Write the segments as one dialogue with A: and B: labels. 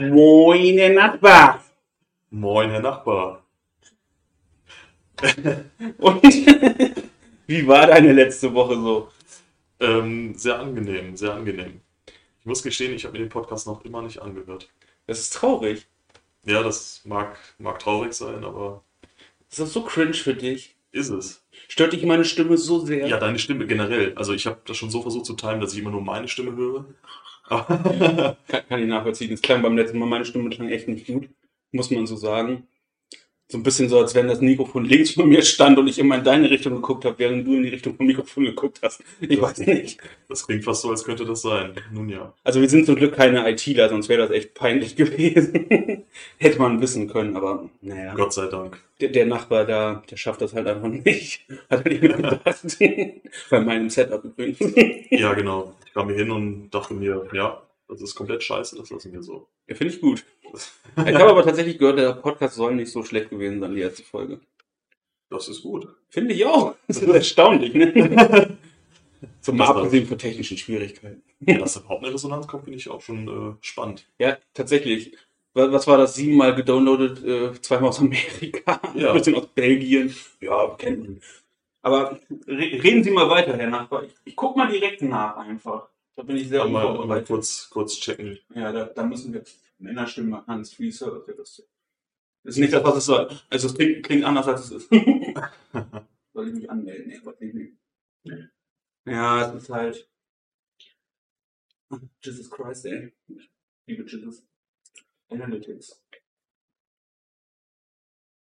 A: Moin, Herr Nachbar.
B: Moin, Herr Nachbar.
A: Und wie war deine letzte Woche so?
B: Ähm, sehr angenehm, sehr angenehm. Ich muss gestehen, ich habe mir den Podcast noch immer nicht angehört.
A: Das ist traurig.
B: Ja, das mag, mag traurig sein, aber
A: Das ist so cringe für dich.
B: ist es.
A: Stört dich meine Stimme so sehr?
B: Ja, deine Stimme generell. Also ich habe das schon so versucht zu timen, dass ich immer nur meine Stimme höre.
A: Kann, kann ich nachvollziehen. Es klang beim letzten Mal, meine Stimme klang echt nicht gut. Muss man so sagen. So ein bisschen so, als wenn das Mikrofon links von mir stand und ich immer in deine Richtung geguckt habe, während du in die Richtung vom Mikrofon geguckt hast. Ich weiß nicht.
B: das klingt fast so, als könnte das sein. Nun ja.
A: Also wir sind zum Glück keine ITler, sonst wäre das echt peinlich gewesen. Hätte man wissen können, aber naja.
B: Gott sei Dank.
A: Der, der Nachbar da, der schafft das halt einfach nicht. Hat er nicht mitgedacht. Bei meinem Setup übrigens.
B: Ja, genau. Ich kam hier hin und dachte mir, ja, das ist komplett scheiße, das lassen wir so.
A: Ja, finde ich gut. Ich habe aber tatsächlich gehört, der Podcast soll nicht so schlecht gewesen sein, die erste Folge.
B: Das ist gut.
A: Finde ich auch. Das ist erstaunlich, ne?
B: War-
A: abgesehen von technischen Schwierigkeiten.
B: Dass da überhaupt eine Resonanz kommt, finde ich auch schon äh, spannend.
A: Ja, tatsächlich. Wa- Was war das? Siebenmal gedownloadet, äh, zweimal aus Amerika,
B: Ja.
A: ein bisschen aus Belgien. Ja, kennen wir. Aber re reden Sie mal weiter, Herr Nachbar. Ich, ich guck mal direkt nach einfach. Da bin ich sehr
B: Mal, mal kurz, kurz checken.
A: Ja, da, da müssen wir Männerstimme, Hans Fließer. Okay, das ist nicht das, was es soll. Also es klingt, klingt anders, als es ist. soll ich mich anmelden? Nee, ich nicht. Ja, es ist halt. Jesus Christ, ey. Liebe Jesus. Analytics.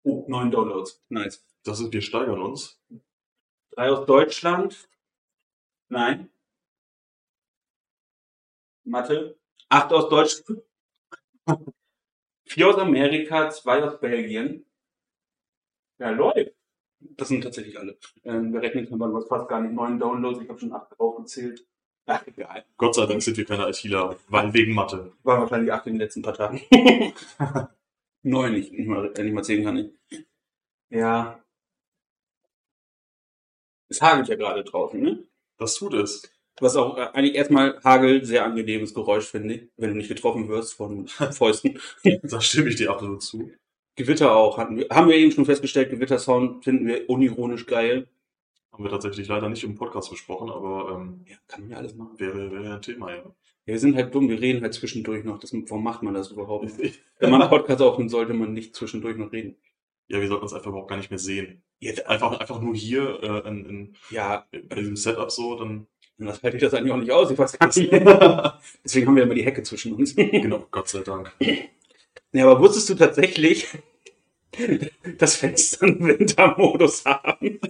A: Oh, neun Downloads. Nice.
B: Das ist, wir steigern uns.
A: Drei aus Deutschland. Nein. Mathe. Acht aus Deutschland. Vier aus Amerika, zwei aus Belgien. Ja, läuft. Das sind tatsächlich alle. Ähm, wir rechnen man was fast gar nicht. Neun Downloads, ich habe schon acht aufgezählt. Ach, egal.
B: Gott sei Dank sind wir keine ITler, weil wegen Mathe.
A: Waren wahrscheinlich acht in den letzten paar Tagen. Neun, nicht, nicht, mal, äh, nicht mal zehn kann ich. Ja. Es hagelt ja gerade draußen, ne?
B: Das tut es.
A: Was auch äh, eigentlich erstmal Hagel, sehr angenehmes Geräusch, finde ich, wenn du nicht getroffen wirst von Fäusten.
B: Da stimme ich dir absolut zu.
A: Gewitter auch, hatten wir, haben wir eben schon festgestellt, Gewittersound finden wir unironisch geil.
B: Haben wir tatsächlich leider nicht im Podcast besprochen, aber ähm,
A: Ja, kann man ja alles machen.
B: wäre, wäre ein Thema, ja.
A: Ja, wir sind halt dumm, wir reden halt zwischendurch noch. Das, warum macht man das überhaupt? Wenn man einen Podcast aufnimmt, sollte man nicht zwischendurch noch reden.
B: Ja, wir sollten uns einfach überhaupt gar nicht mehr sehen.
A: Ja,
B: Einfach, einfach nur hier äh, in, in,
A: ja
B: in diesem Setup so, dann.
A: Das halte ich das eigentlich auch nicht aus. Ich weiß gar nicht. Deswegen haben wir immer die Hecke zwischen uns.
B: genau, Gott sei Dank.
A: Ja, aber wusstest du tatsächlich, dass Fenster einen Wintermodus haben?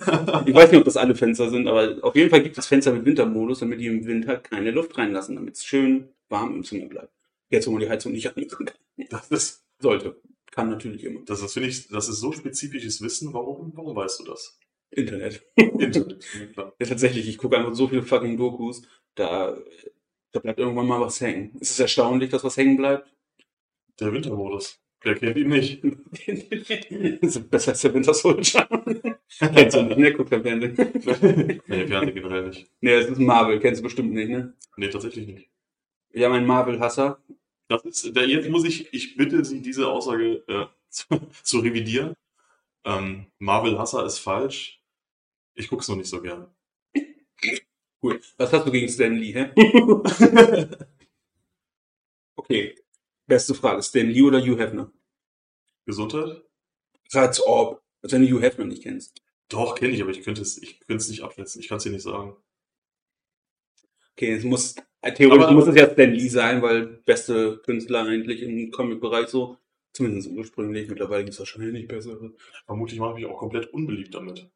A: Ich weiß nicht, ob das alle Fenster sind, aber auf jeden Fall gibt es Fenster mit Wintermodus, damit die im Winter keine Luft reinlassen, damit es schön warm im Zimmer bleibt. Jetzt, wo man die Heizung nicht anmachen kann.
B: Das ist,
A: Sollte. Kann natürlich immer.
B: das ist, finde ich, das ist so spezifisches Wissen. Warum, warum weißt du das?
A: Internet.
B: Internet. Ja.
A: Ja, tatsächlich, ich gucke einfach so viele fucking Dokus, da, da bleibt irgendwann mal was hängen. Es ist erstaunlich, dass was hängen bleibt.
B: Der Wintermodus. Wer kennt ihn nicht?
A: besser als der Winter Soldier. Kennst du nicht, ne? Guckt am Fernsehen.
B: nee, Fernsehen generell nicht.
A: Ne, es ist Marvel, kennst du bestimmt nicht, ne?
B: Nee, tatsächlich nicht.
A: Wir haben einen Marvel-Hasser.
B: Das ist, da, jetzt muss ich, ich bitte Sie, diese Aussage äh, zu, zu revidieren. Ähm, Marvel Hasser ist falsch. Ich guck's noch nicht so gern.
A: Cool. Was hast du gegen Stan Lee, hä? okay. Beste Frage. Stan Lee oder Hugh Hefner?
B: Gesundheit?
A: Als ob. Als wenn du Hugh Hefner nicht kennst.
B: Doch, kenne ich, aber ich könnte es, ich könnte es nicht abschätzen. Ich kann es dir nicht sagen.
A: Okay, es muss, theoretisch
B: Aber-
A: muss es ja Stan Lee sein, weil beste Künstler eigentlich im Comic-Bereich so. Zumindest ursprünglich. Mittlerweile gibt es wahrscheinlich bessere.
B: Vermutlich mache ich mich auch komplett unbeliebt damit.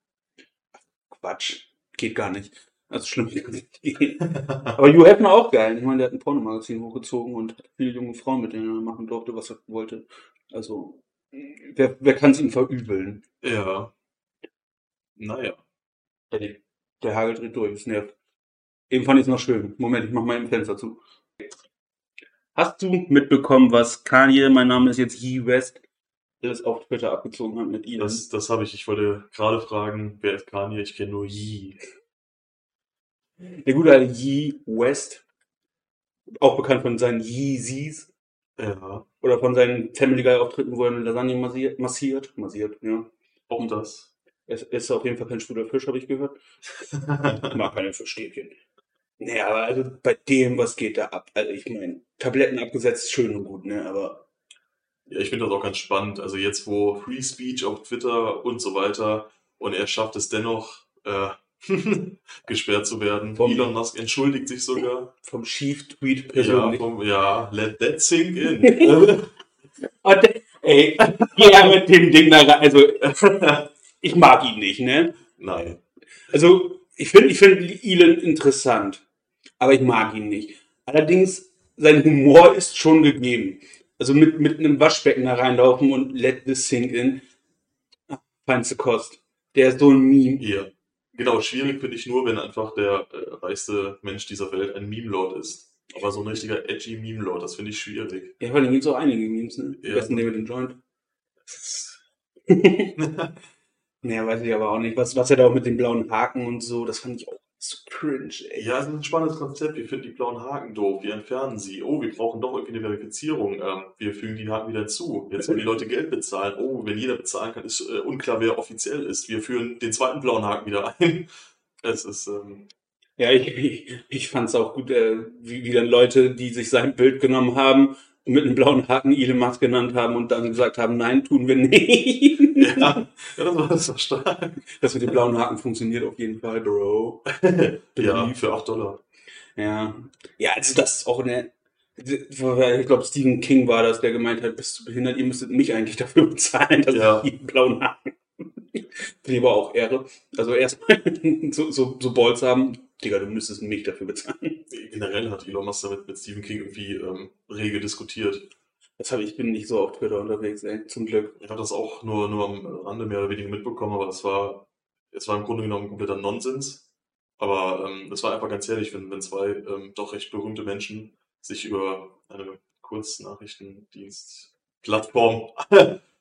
A: Quatsch. Geht gar nicht. Also schlimm kann es nicht gehen. Aber Hugh Hefner auch geil. Ich meine, der hat ein Pornomagazin hochgezogen und hat viele junge Frauen, mit denen er machen durfte, was er wollte. Also, wer, wer kann es ihm verübeln?
B: ja. Naja.
A: Der, der Hagel dreht durch, es nervt. Eben fand ich es noch schön. Moment, ich mach mal im Fenster zu. Hast du mitbekommen, was Kanye, mein Name ist jetzt Ye West, das auf Twitter abgezogen hat mit Elon?
B: Das, das habe ich. Ich wollte gerade fragen, wer ist Kanye? Ich kenne nur Yee.
A: Der gute alte Ye West, auch bekannt von seinen Yeezys,
B: Ja,
A: Oder von seinen Family Guy Auftritten, wo er eine Lasagne massiert, massiert, massiert ja.
B: auch das.
A: Es ist auf jeden Fall kein schwuler Fisch, habe ich gehört. Ich mag keine Fischstäbchen. Naja, aber also bei dem, was geht da ab? Also ich meine, Tabletten abgesetzt, schön und gut, ne? Aber
B: Ja, ich finde das auch ganz spannend. Also jetzt, wo Free Speech auf Twitter und so weiter und er schafft es dennoch, äh, gesperrt zu werden.
A: Vom-
B: Elon Musk entschuldigt sich sogar.
A: vom Chief-Tweet
B: Ja,
A: persönlich.
B: vom, ja, let that sink in.
A: Und, ey, ja, mit dem Ding da rein. Also, ich mag ihn nicht, ne?
B: Nein.
A: Also, ich finde ich find Elon interessant, aber ich mag ihn nicht. Allerdings, sein Humor ist schon gegeben. Also mit, mit einem Waschbecken da reinlaufen und let this sink in. Feinste Kost. Der ist so ein Meme.
B: Ja. Genau, schwierig finde ich nur, wenn einfach der äh, reichste Mensch dieser Welt ein Meme-Lord ist. Aber so ein richtiger edgy Meme-Lord, das finde ich schwierig.
A: Ja, vor allem gibt es auch einige Memes, ne?
B: Ja.
A: besten den mit dem Joint. Naja, weiß ich aber auch nicht. Was, was er da auch mit den blauen Haken und so, das fand ich auch so cringe, ey.
B: Ja, es ist ein spannendes Konzept. Wir finden die blauen Haken doof. Wir entfernen sie. Oh, wir brauchen doch irgendwie eine Verifizierung. Ähm, wir fügen die Haken wieder hinzu. Jetzt wollen die Leute Geld bezahlen. Oh, wenn jeder bezahlen kann, ist äh, unklar, wer offiziell ist. Wir führen den zweiten blauen Haken wieder ein. Es ist, ähm,
A: Ja, ich, ich, ich fand es auch gut, äh, wie, wie dann Leute, die sich sein Bild genommen haben mit einem blauen Haken Elon Musk genannt haben und dann gesagt haben, nein, tun wir nicht.
B: ja, das war, das war stark.
A: Das mit dem blauen Haken funktioniert auf jeden Fall, Bro.
B: Ja, für 8 Dollar.
A: Ja, ja also das ist auch eine. Ich glaube, Stephen King war das, der gemeint hat, bist du behindert, ihr müsstet mich eigentlich dafür bezahlen, dass
B: Ja.
A: ich die blauen Haken. Finde ich aber auch Ehre. Also erstmal so, so, so Balls haben, Digga, du müsstest mich dafür bezahlen.
B: Generell hat Elon Musk damit mit Stephen King irgendwie ähm, rege diskutiert.
A: Das habe ich, bin nicht so auf Twitter unterwegs, ey, zum Glück.
B: Ich habe das auch nur, nur am Rande mehr oder weniger mitbekommen, aber es war, es war im Grunde genommen kompletter Nonsens. Aber ähm, es war einfach ganz ehrlich, wenn, wenn zwei ähm, doch recht berühmte Menschen sich über eine Kurznachrichtendienst-Plattform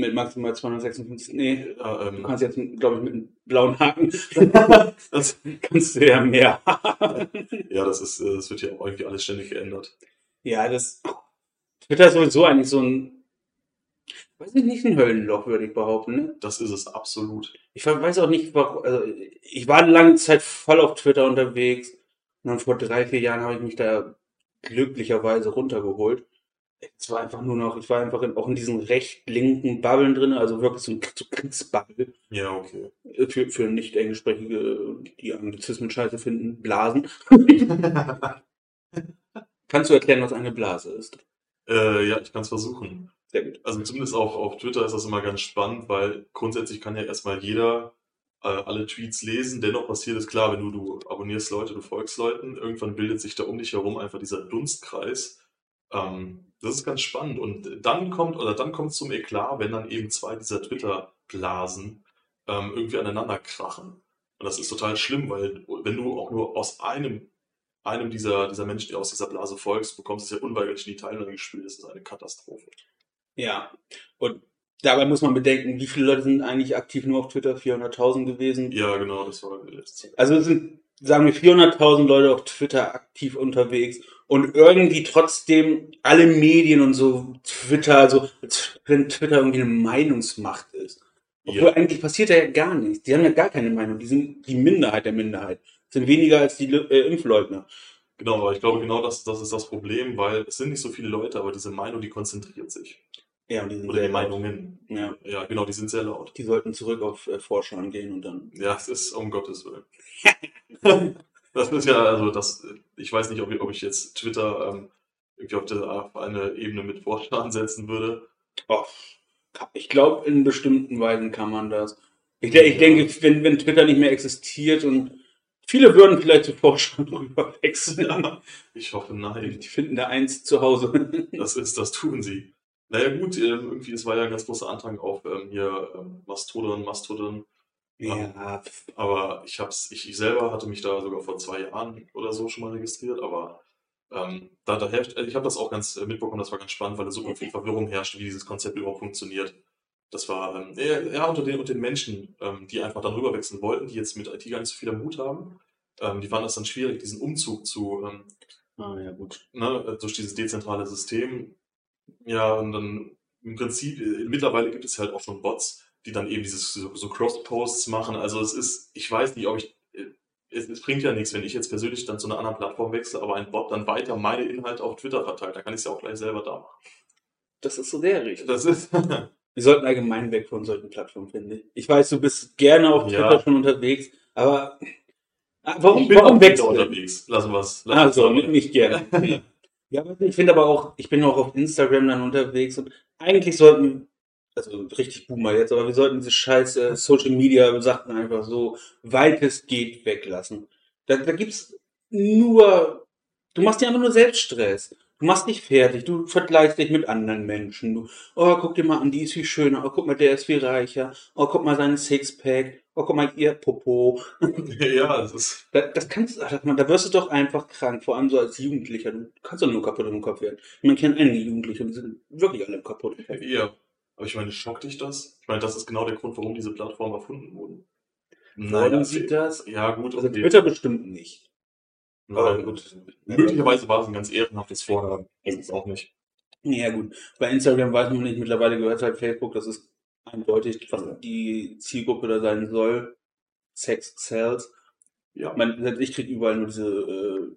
A: Mit maximal 256. Nee, du
B: ähm,
A: kannst jetzt, glaube ich, mit einem blauen Haken
B: das,
A: kannst du ja mehr haben.
B: ja, das ist, äh, das wird ja auch irgendwie alles ständig geändert.
A: Ja, das. Twitter ist sowieso eigentlich so ein. Weiß ich nicht, ein Höllenloch, würde ich behaupten. Ne?
B: Das ist es absolut.
A: Ich weiß auch nicht, warum. Also, ich war eine lange Zeit voll auf Twitter unterwegs. Und dann vor drei, vier Jahren habe ich mich da glücklicherweise runtergeholt. Es war einfach nur noch, ich war einfach in, auch in diesen recht-linken Bubbeln drin, also wirklich so ein so Kriegsbubble.
B: Ja, okay.
A: Für, für nicht englischsprachige, die Anglizismen scheiße finden, Blasen. Kannst du erklären, was eine Blase ist?
B: äh, ja, ich kann es versuchen.
A: Sehr gut.
B: Also zumindest auch auf Twitter ist das immer ganz spannend, weil grundsätzlich kann ja erstmal jeder äh, alle Tweets lesen. Dennoch passiert es klar, wenn du, du abonnierst Leute, du folgst Leuten, irgendwann bildet sich da um dich herum einfach dieser Dunstkreis. Ähm, das ist ganz spannend. Und dann kommt, oder dann kommt es zum Eklat, wenn dann eben zwei dieser Twitter-Blasen ähm, irgendwie aneinander krachen. Und das ist total schlimm, weil wenn du auch nur aus einem, einem dieser, dieser Menschen, die aus dieser Blase folgst, bekommst du es ja unweigerlich in die Teilnahme gespielt. Das ist eine Katastrophe.
A: Ja, und dabei muss man bedenken, wie viele Leute sind eigentlich aktiv nur auf Twitter? 400.000 gewesen.
B: Ja, genau, das war jetzt.
A: Also es sind, sagen wir, 400.000 Leute auf Twitter aktiv unterwegs und irgendwie trotzdem alle Medien und so Twitter, also als wenn Twitter irgendwie eine Meinungsmacht ist. Obwohl
B: Ja.
A: eigentlich passiert da ja gar nichts. Die haben ja gar keine Meinung. Die sind die Minderheit der Minderheit. Sind weniger als die äh, Impfleugner.
B: Genau, aber ich glaube, genau das, das ist das Problem, weil es sind nicht so viele Leute, aber diese Meinung, die konzentriert sich.
A: Ja, und die sind
B: Oder die
A: sehr laut.
B: Meinungen.
A: Ja,
B: Ja, genau, die sind sehr laut.
A: die sollten zurück auf äh, Forschern gehen und dann.
B: Ja, es ist um Gottes Willen. das ist ja, also das, ich weiß nicht, ob ich, ob ich jetzt Twitter ähm, irgendwie auf, der, auf eine Ebene mit Vorstand setzen würde.
A: Oh, ich glaube, in bestimmten Weisen kann man das. Ich, ich denke, wenn, wenn Twitter nicht mehr existiert und viele würden vielleicht zu Forschern rüber wechseln.
B: Ja, ich hoffe, nein.
A: Die finden da eins zu Hause.
B: Das ist, das tun sie. Naja gut, ähm, irgendwie, es war ja ein ganz großer Antrag auf ähm, hier ähm, Mastodon, Mastodon.
A: Ja,
B: Aber ich hab's, ich, ich selber hatte mich da sogar vor zwei Jahren oder so schon mal registriert, aber ähm, da, da herrscht, ich habe das auch ganz äh, mitbekommen, das war ganz spannend, weil da so viel Verwirrung herrschte, wie dieses Konzept überhaupt funktioniert. Das war ähm, eher, eher unter den, unter den Menschen, ähm, die einfach dann rüberwechseln wollten, die jetzt mit IT gar nicht so viel Mut haben. Ähm, die fanden das dann schwierig, diesen Umzug zu, ähm,
A: ah, ja gut.
B: ne, durch dieses dezentrale System. Ja, und dann im Prinzip, äh, mittlerweile gibt es halt auch schon Bots, die dann eben dieses so, so Cross-Posts machen. Also es ist, ich weiß nicht, ob ich, äh, es, es bringt ja nichts, wenn ich jetzt persönlich dann zu einer anderen Plattform wechsle, aber ein Bot dann weiter meine Inhalte auf Twitter verteilt. Da kann ich es ja auch gleich selber da machen.
A: Das ist so der richtig.
B: Das ist,
A: Wir sollten allgemein weg von solchen Plattformen, finde ich. Ich weiß, du bist gerne auf
B: Ja.
A: Twitter schon unterwegs, aber Ah, warum,
B: ich bin
A: warum wechseln?
B: unterwegs. Lassen wir es.
A: Also, nicht, nicht gerne. ja, ich finde aber auch, ich bin auch auf Instagram dann unterwegs und eigentlich sollten, also richtig Boomer jetzt, aber wir sollten diese scheiß äh, Social Media Sachen einfach so weit es geht weglassen. Da, da gibt's nur, du machst dir einfach nur Selbststress. Du machst dich fertig, du vergleichst dich mit anderen Menschen. Du, oh, guck dir mal an, die ist viel schöner. Oh, guck mal, der ist viel reicher. Oh, guck mal seinen Sixpack. Oh, guck mal, ihr Popo.
B: ja, das ist,
A: Da, das kannst ach, man, da wirst du doch einfach krank, vor allem so als Jugendlicher. Du kannst doch nur kaputt im Kopf werden. Man kennt einige Jugendliche und die sind wirklich alle kaputt.
B: ja. Aber ich meine, schockt dich das? Ich meine, das ist genau der Grund, warum diese Plattformen erfunden wurden.
A: Wollen sie das?
B: Ja, gut,
A: Also
B: okay.
A: Twitter bestimmt nicht.
B: Aber gut. Möglicherweise war es ein ganz ehrenhaftes Vorhaben. Das ist auch nicht.
A: Ja gut, bei Instagram weiß man nicht, mittlerweile gehört halt Facebook, das ist eindeutig, was die Zielgruppe da sein soll. Sex sells.
B: Ja.
A: Man, selbst ich krieg überall nur diese äh,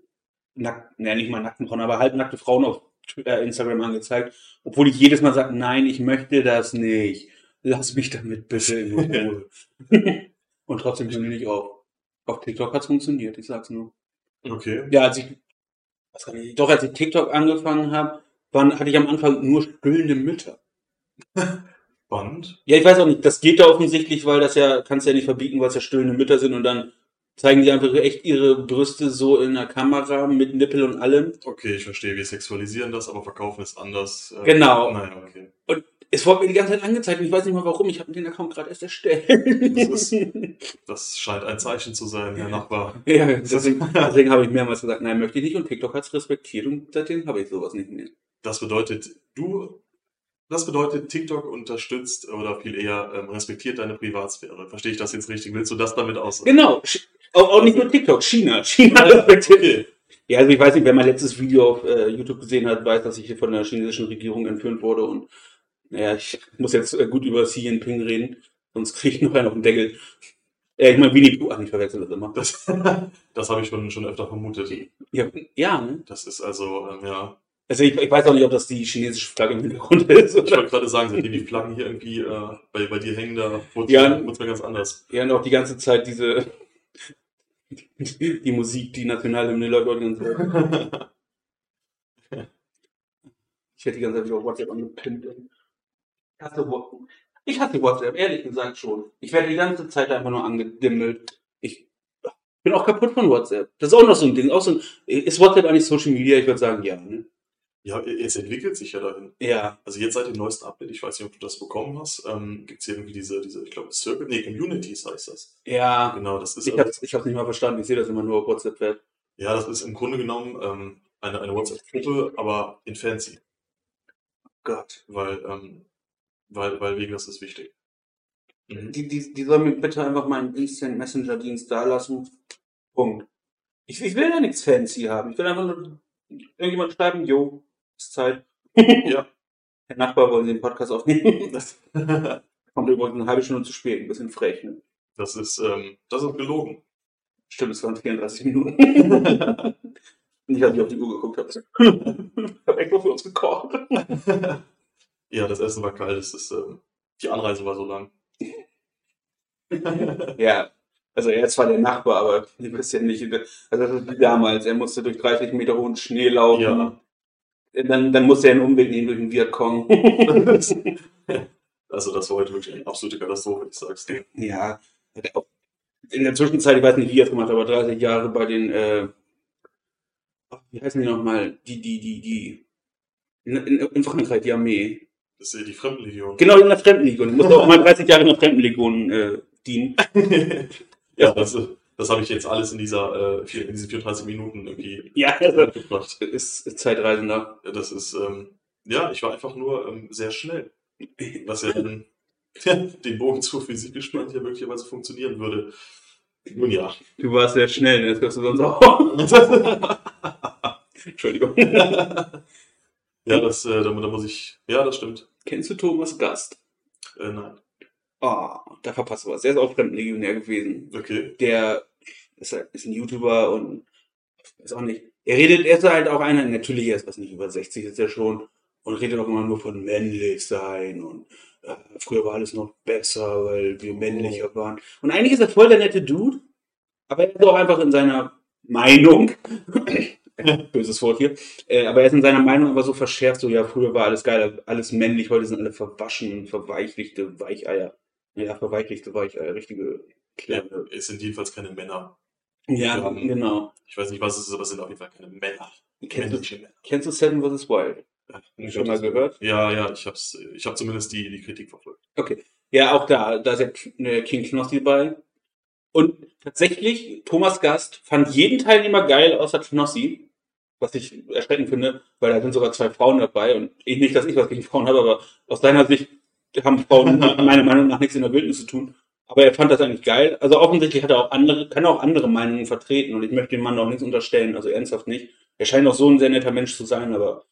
A: nack, naja, nicht mal nackten Frauen, aber halbnackte Frauen auf Instagram angezeigt, obwohl ich jedes Mal sage, nein, ich möchte das nicht. Lass mich damit bitte in Ruhe. Und trotzdem hören die nicht auf. Auf TikTok hat's funktioniert, ich sag's nur.
B: Okay.
A: Ja, als ich, was kann ich, doch als ich TikTok angefangen habe, waren, hatte ich am Anfang nur stillende Mütter.
B: Spannend.
A: Ja, ich weiß auch nicht, das geht da offensichtlich, weil das ja, kannst ja nicht verbieten, weil es ja stillende Mütter sind und dann zeigen die einfach echt ihre Brüste so in der Kamera mit Nippel und allem.
B: Okay, ich verstehe. Wir sexualisieren das, aber verkaufen es anders. Äh,
A: Genau.
B: Naja, okay.
A: Es wurde mir die ganze Zeit angezeigt und ich weiß nicht mal warum, ich habe den Account gerade erst erstellt.
B: Das Das scheint ein Zeichen zu sein, Herr Nachbar.
A: ja, deswegen, deswegen habe ich mehrmals gesagt, nein, möchte ich nicht und TikTok hat's respektiert und seitdem habe ich sowas nicht mehr.
B: Das bedeutet, du, das bedeutet, TikTok unterstützt oder viel eher ähm, respektiert deine Privatsphäre. Verstehe ich das jetzt richtig? Willst du das damit aussagen?
A: Genau, auch, auch nicht nur TikTok, China. China respektiert
B: Okay.
A: Ja, also ich weiß nicht, wer mein letztes Video auf äh, YouTube gesehen hat, weiß, dass ich hier von der chinesischen Regierung entführt wurde und naja, ich muss jetzt äh, gut über Xi Jinping reden, sonst kriege ich noch einen auf den Deckel. Äh, ich meine, Winnie Pooh, ach, ich verwechsel das immer.
B: Das, das habe ich schon, schon öfter vermutet.
A: Ja, ja ne?
B: Das ist also, ähm, ja.
A: Also ich, ich weiß auch nicht, ob das die chinesische Flagge im Hintergrund ist.
B: Ich
A: Oder?
B: wollte gerade sagen, seitdem die Flaggen hier irgendwie äh, bei, bei dir hängen, da
A: Ja.
B: es mir ganz anders.
A: Ja, und auch die ganze Zeit diese die Musik, die Nationalhymne läuft auch die ganze Zeit. Ich werde die ganze Zeit wieder auf WhatsApp angepinnt. Ich hasse, ich hasse WhatsApp, ehrlich gesagt schon. Ich werde die ganze Zeit einfach nur angedimmelt. Ich bin auch kaputt von WhatsApp. Das ist auch noch so ein Ding. Auch so ein, ist WhatsApp eigentlich Social Media? Ich würde sagen, ja. Ne?
B: Ja, es entwickelt sich ja dahin.
A: Ja.
B: Also jetzt seit dem neuesten Update, ich weiß nicht, ob du das bekommen hast, ähm, gibt es hier irgendwie diese, diese, ich glaube, Circle, nee, Communities heißt das.
A: Ja.
B: Genau, das ist,
A: Ich habe ich hab's nicht mal verstanden. Ich sehe das immer nur auf WhatsApp. -Welt.
B: ja, das ist im Grunde genommen ähm, eine, eine WhatsApp-Gruppe, aber in fancy,
A: Gott.
B: weil, ähm, weil, weil wegen das ist wichtig. Mhm.
A: Die, die, die sollen mir bitte einfach meinen Instant Messenger Dienst da lassen. Punkt. Ich, ich will ja nichts fancy haben. Ich will einfach nur irgendjemand schreiben, jo, Zeit.
B: Ja.
A: Herr Nachbar, wollen Sie den Podcast aufnehmen?
B: Das,
A: Kommt übrigens eine halbe Stunde zu spät, ein bisschen frech, ne?
B: das ist, ähm, das ist gelogen.
A: Stimmt, es waren 34 Minuten. Nicht, als ich auf die Uhr geguckt habe. Ich habe extra für uns gekocht.
B: ja, das Essen war kalt, das ist, ähm, die Anreise war so lang.
A: Ja, also er ist zwar der Nachbar, aber ihr wisst ja nicht, also das ist wie damals, er musste durch 30 Meter hohen Schnee laufen.
B: Ja.
A: Dann, dann musste er einen Umweg nehmen durch den Vietcong.
B: also das war heute wirklich eine absolute Katastrophe, ich sag's dir.
A: ja, in der Zwischenzeit, ich weiß nicht, wie er es gemacht hat, aber 30 Jahre bei den, äh, wie heißen die nochmal? Die, die, die, die, in, in, in Frankreich, die Armee.
B: Das ist ja die Fremdenlegion.
A: Genau, in der Fremdenlegion. Ich musste auch mal 30 Jahre in der Fremdenlegion äh, dienen.
B: ja, das, das habe ich jetzt alles in dieser äh, vier, in diesen 34 Minuten irgendwie
A: Ja, also,
B: gebracht.
A: ist, ist Zeitreisender.
B: Das ist, ähm, ja, ich war einfach nur ähm, sehr schnell. Was ja dann den Bogen zur Physik gespannt ja möglicherweise funktionieren würde. Nun ja.
A: Du warst sehr schnell, ne? das kannst du sonst auch. Entschuldigung.
B: Ja, das, äh, da, da muss ich. Ja, das stimmt.
A: Kennst du Thomas Gast?
B: Äh, nein.
A: Ah, da verpasst du was. Der ist auch Fremdenlegionär gewesen.
B: Okay.
A: Der ist, ist ein YouTuber und ist auch nicht. Er redet, er ist halt auch einer, natürlich er ist was nicht über 60 ist er schon und redet auch immer nur von männlich sein und äh, früher war alles noch besser, weil wir männlicher waren. Und eigentlich ist er voll der nette Dude, aber er ist auch einfach in seiner Meinung, böses Wort hier, äh, aber er ist in seiner Meinung aber so verschärft, so ja, früher war alles geil, alles männlich, heute sind alle verwaschen verweichlichte Weicheier. Ja, verweichlichte Weicheier, richtige
B: Ja,
A: kleine.
B: es sind jedenfalls keine Männer.
A: Ja,
B: Ähm,
A: genau.
B: Ich weiß nicht, was es ist, aber es sind auf jeden Fall keine Männer.
A: Kennst du,
B: Männliche Männer.
A: kennst du Seven vs. Wild?
B: Ich
A: Schon mal
B: das-
A: gehört?
B: Ja, ja, ich hab's, ich habe zumindest die, die Kritik verfolgt.
A: Okay. Ja, auch da, da ist ja äh, King Knossi bei. Und tatsächlich, Thomas Gast fand jeden Teilnehmer geil, außer Knossi. Was ich erschreckend finde, weil da sind sogar zwei Frauen dabei. Und ich nicht, dass ich was gegen Frauen habe, aber aus seiner Sicht haben Frauen meiner Meinung nach nichts in der Wildnis zu tun. Aber er fand das eigentlich geil. Also offensichtlich hat er auch andere, kann er auch andere Meinungen vertreten. Und ich möchte dem Mann auch nichts unterstellen, also ernsthaft nicht. Er scheint auch so ein sehr netter Mensch zu sein, aber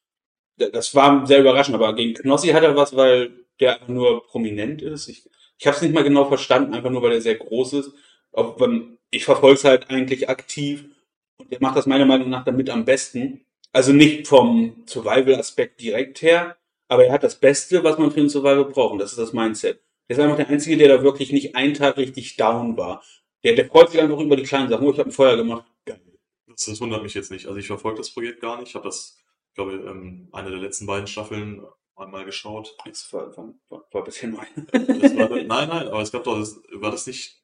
A: das war sehr überraschend. Aber gegen Knossi hat er was, weil der nur prominent ist. Ich, ich habe es nicht mal genau verstanden, einfach nur weil er sehr groß ist. Auch wenn, ich verfolge es halt eigentlich aktiv und der macht das meiner Meinung nach damit am besten. Also nicht vom Survival-Aspekt direkt her, aber er hat das Beste, was man für ein Survival braucht. Und das ist das Mindset. Er ist einfach der Einzige, der da wirklich nicht einen Tag richtig down war. Der, der freut sich einfach über die kleinen Sachen. Oh, ich habe ein Feuer gemacht. Geil.
B: Das, das wundert mich jetzt nicht. Also ich verfolge das Projekt gar nicht. Ich habe das, ich glaube, ähm, eine der letzten beiden Staffeln einmal geschaut.
A: Das war, war, war, war ein bisschen neu.
B: Das war, nein, nein, aber es gab doch, das, war das nicht,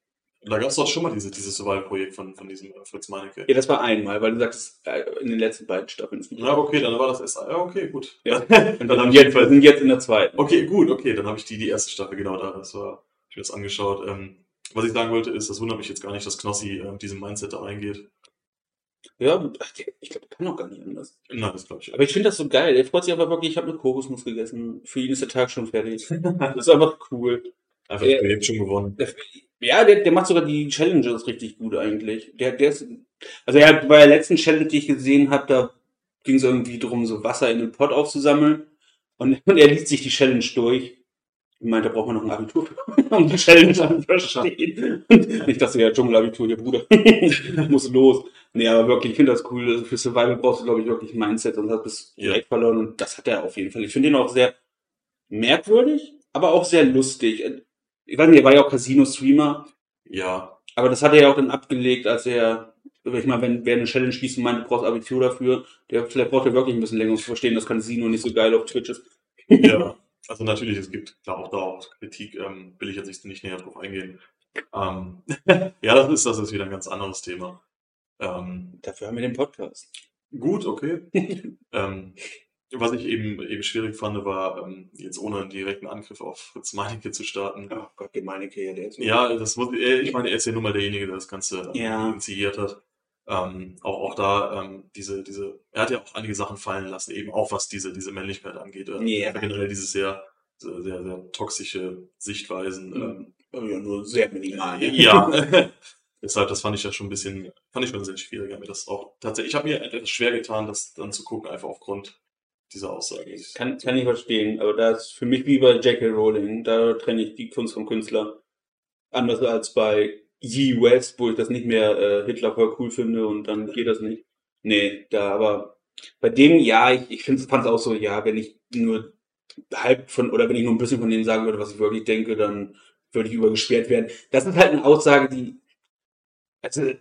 B: da gab es doch schon mal diese, dieses Survival-Projekt von, von diesem äh, Fritz Meinecke.
A: Ja, das war einmal, weil du sagst, äh, in den letzten beiden Staffeln ist nicht.
B: Ja, okay, dann war das erst, ja, okay, gut.
A: Ja.
B: dann
A: Und wir
B: hab
A: sind,
B: ich
A: jetzt, wir sind jetzt in der zweiten.
B: okay, gut, okay, dann habe ich die, die erste Staffel genau da, das war, ich mir das angeschaut. Ähm, was ich sagen wollte, ist, das wundert mich jetzt gar nicht, dass Knossi äh, mit diesem Mindset da reingeht.
A: Ja, ich glaube, der kann auch gar nicht anders.
B: Nein, das glaube ich.
A: Aber ich finde das so geil. Er freut sich aber wirklich, ich habe eine Kokosnuss gegessen. Für ihn ist der Tag schon fertig. Das ist einfach cool.
B: Einfach das Projekt schon gewonnen.
A: Ja, der, der macht sogar die Challenges richtig gut eigentlich. Der, der ist, also er hat bei der letzten Challenge, die ich gesehen habe, da ging es irgendwie darum, so Wasser in den Pott aufzusammeln. Und, und er liest sich die Challenge durch. Ich meinte, da braucht man noch ein Abitur, um die Challenge zu verstehen. Und ich dachte, ja, Dschungelabitur, hier Bruder. Muss los. Nee, aber wirklich, ich finde das cool. Also für Survival brauchst du, glaube ich, wirklich ein Mindset und hast
B: Ja.
A: direkt verloren. Und das hat er auf jeden Fall. Ich finde ihn auch sehr merkwürdig, aber auch sehr lustig. Ich weiß nicht, er war ja auch Casino-Streamer.
B: Ja,
A: Aber das hat er ja auch dann abgelegt, als er, ich meine, wenn wer eine Challenge schließt und meint, du brauchst Abitur dafür, der vielleicht braucht er wirklich ein bisschen länger, um zu verstehen, dass Casino nicht so geil auf Twitch ist.
B: ja. Also natürlich, es gibt da auch da auch Kritik, ähm, will ich jetzt nicht näher drauf eingehen. Ähm, ja, das ist, das ist wieder ein ganz anderes Thema. Ähm,
A: Dafür haben wir den Podcast.
B: gut, okay. ähm, was ich eben, eben schwierig fand, war, ähm, jetzt ohne einen direkten Angriff auf Fritz Meinecke zu starten.
A: Oh Gott, die Meinecke hier, der ist.
B: Ja, das muss, äh, ich meine, er ist ja nun mal derjenige, der das Ganze ähm,
A: Ja.
B: initiiert hat. Ähm, auch, auch da, ähm, diese, diese, er hat ja auch einige Sachen fallen lassen, eben auch was diese, diese Männlichkeit angeht. Äh,
A: Ja.
B: Generell diese sehr, sehr, sehr, sehr toxische Sichtweisen. Ähm,
A: Oh ja, nur sehr minimal.
B: ja. Deshalb, das fand ich ja schon ein bisschen, fand ich schon sehr schwierig. Ich hab mir das auch tatsächlich, ich habe mir etwas schwer getan, das dann zu gucken, einfach aufgrund dieser Aussage. Ich-
A: Kann, kann ich verstehen, aber da ist für mich wie bei J.K. Rowling, da trenne ich die Kunst vom Künstler. Anders als bei Ye West, wo ich das nicht mehr äh, Hitler voll cool finde und dann geht das nicht. Nee, da aber bei dem, ja, ich, ich fand es auch so, ja, wenn ich nur halb von, oder wenn ich nur ein bisschen von denen sagen würde, was ich wirklich denke, dann würde ich übergesperrt werden. Das ist halt eine Aussage, die, also,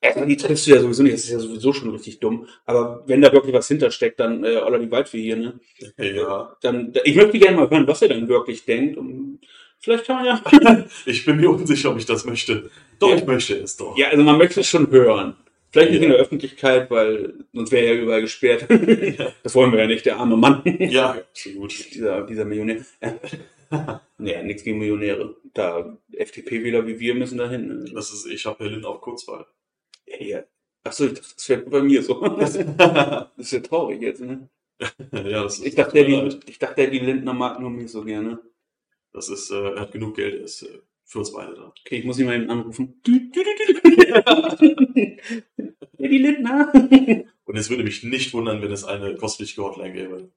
A: erstmal die triffst du ja sowieso nicht, das ist ja sowieso schon richtig dumm. Aber wenn da wirklich was hintersteckt, dann, äh, Olla die Waldfee hier, ne?
B: Ja,
A: Dann, ich möchte gerne mal hören, was er dann wirklich denkt. Und vielleicht kann man ja.
B: ich bin mir unsicher, ob ich das möchte. Doch,
A: Ja.
B: ich möchte es doch.
A: Ja, also man möchte es schon hören. Vielleicht nicht
B: Ja.
A: in der Öffentlichkeit, weil sonst wäre er ja überall gesperrt. Das wollen wir ja nicht, der arme Mann.
B: Ja, absolut.
A: dieser, dieser Millionär. nee, nichts gegen Millionäre. Da FDP-Wähler wie wir müssen dahin. Ne?
B: Das ist, ich habe Berlin auf Kurzwahl.
A: Ja, ja. Achso, ich dachte, das wäre bei mir so. Das ist ja traurig jetzt, ne?
B: ja, das ist,
A: Ich dachte, der, die, ich dachte, der die Lindner mag nur mich so gerne.
B: das ist, äh, er hat genug Geld, er ist äh, für uns beide da.
A: Okay, ich muss ihn mal eben anrufen. Die Lindner.
B: Und es würde mich nicht wundern, wenn es eine kostliche Hotline gäbe.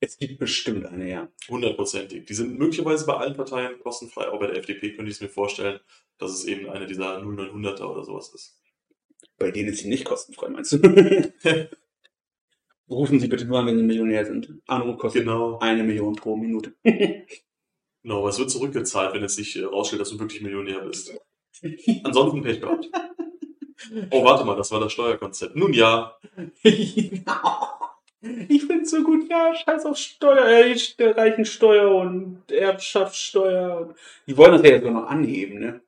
A: Es gibt bestimmt eine, ja.
B: Hundertprozentig. Die sind möglicherweise bei allen Parteien kostenfrei. Auch bei der FDP könnte ich es mir vorstellen, dass es eben eine dieser 0900er oder sowas ist.
A: Bei denen ist sie nicht kostenfrei, meinst du? Rufen Sie bitte nur an, wenn Sie Millionär sind. Anruf kostet
B: Genau.
A: eine Million pro Minute.
B: Genau, aber es wird zurückgezahlt, wenn es sich äh, rausstellt, dass du wirklich Millionär bist. Ansonsten Pech gehabt. Oh, warte mal, das war das Steuerkonzept. Nun ja,
A: ich find's so gut, ja, scheiß auf Steuer, äh, der Reichensteuer und Erbschaftssteuer. Die wollen das ja jetzt auch noch anheben, ne?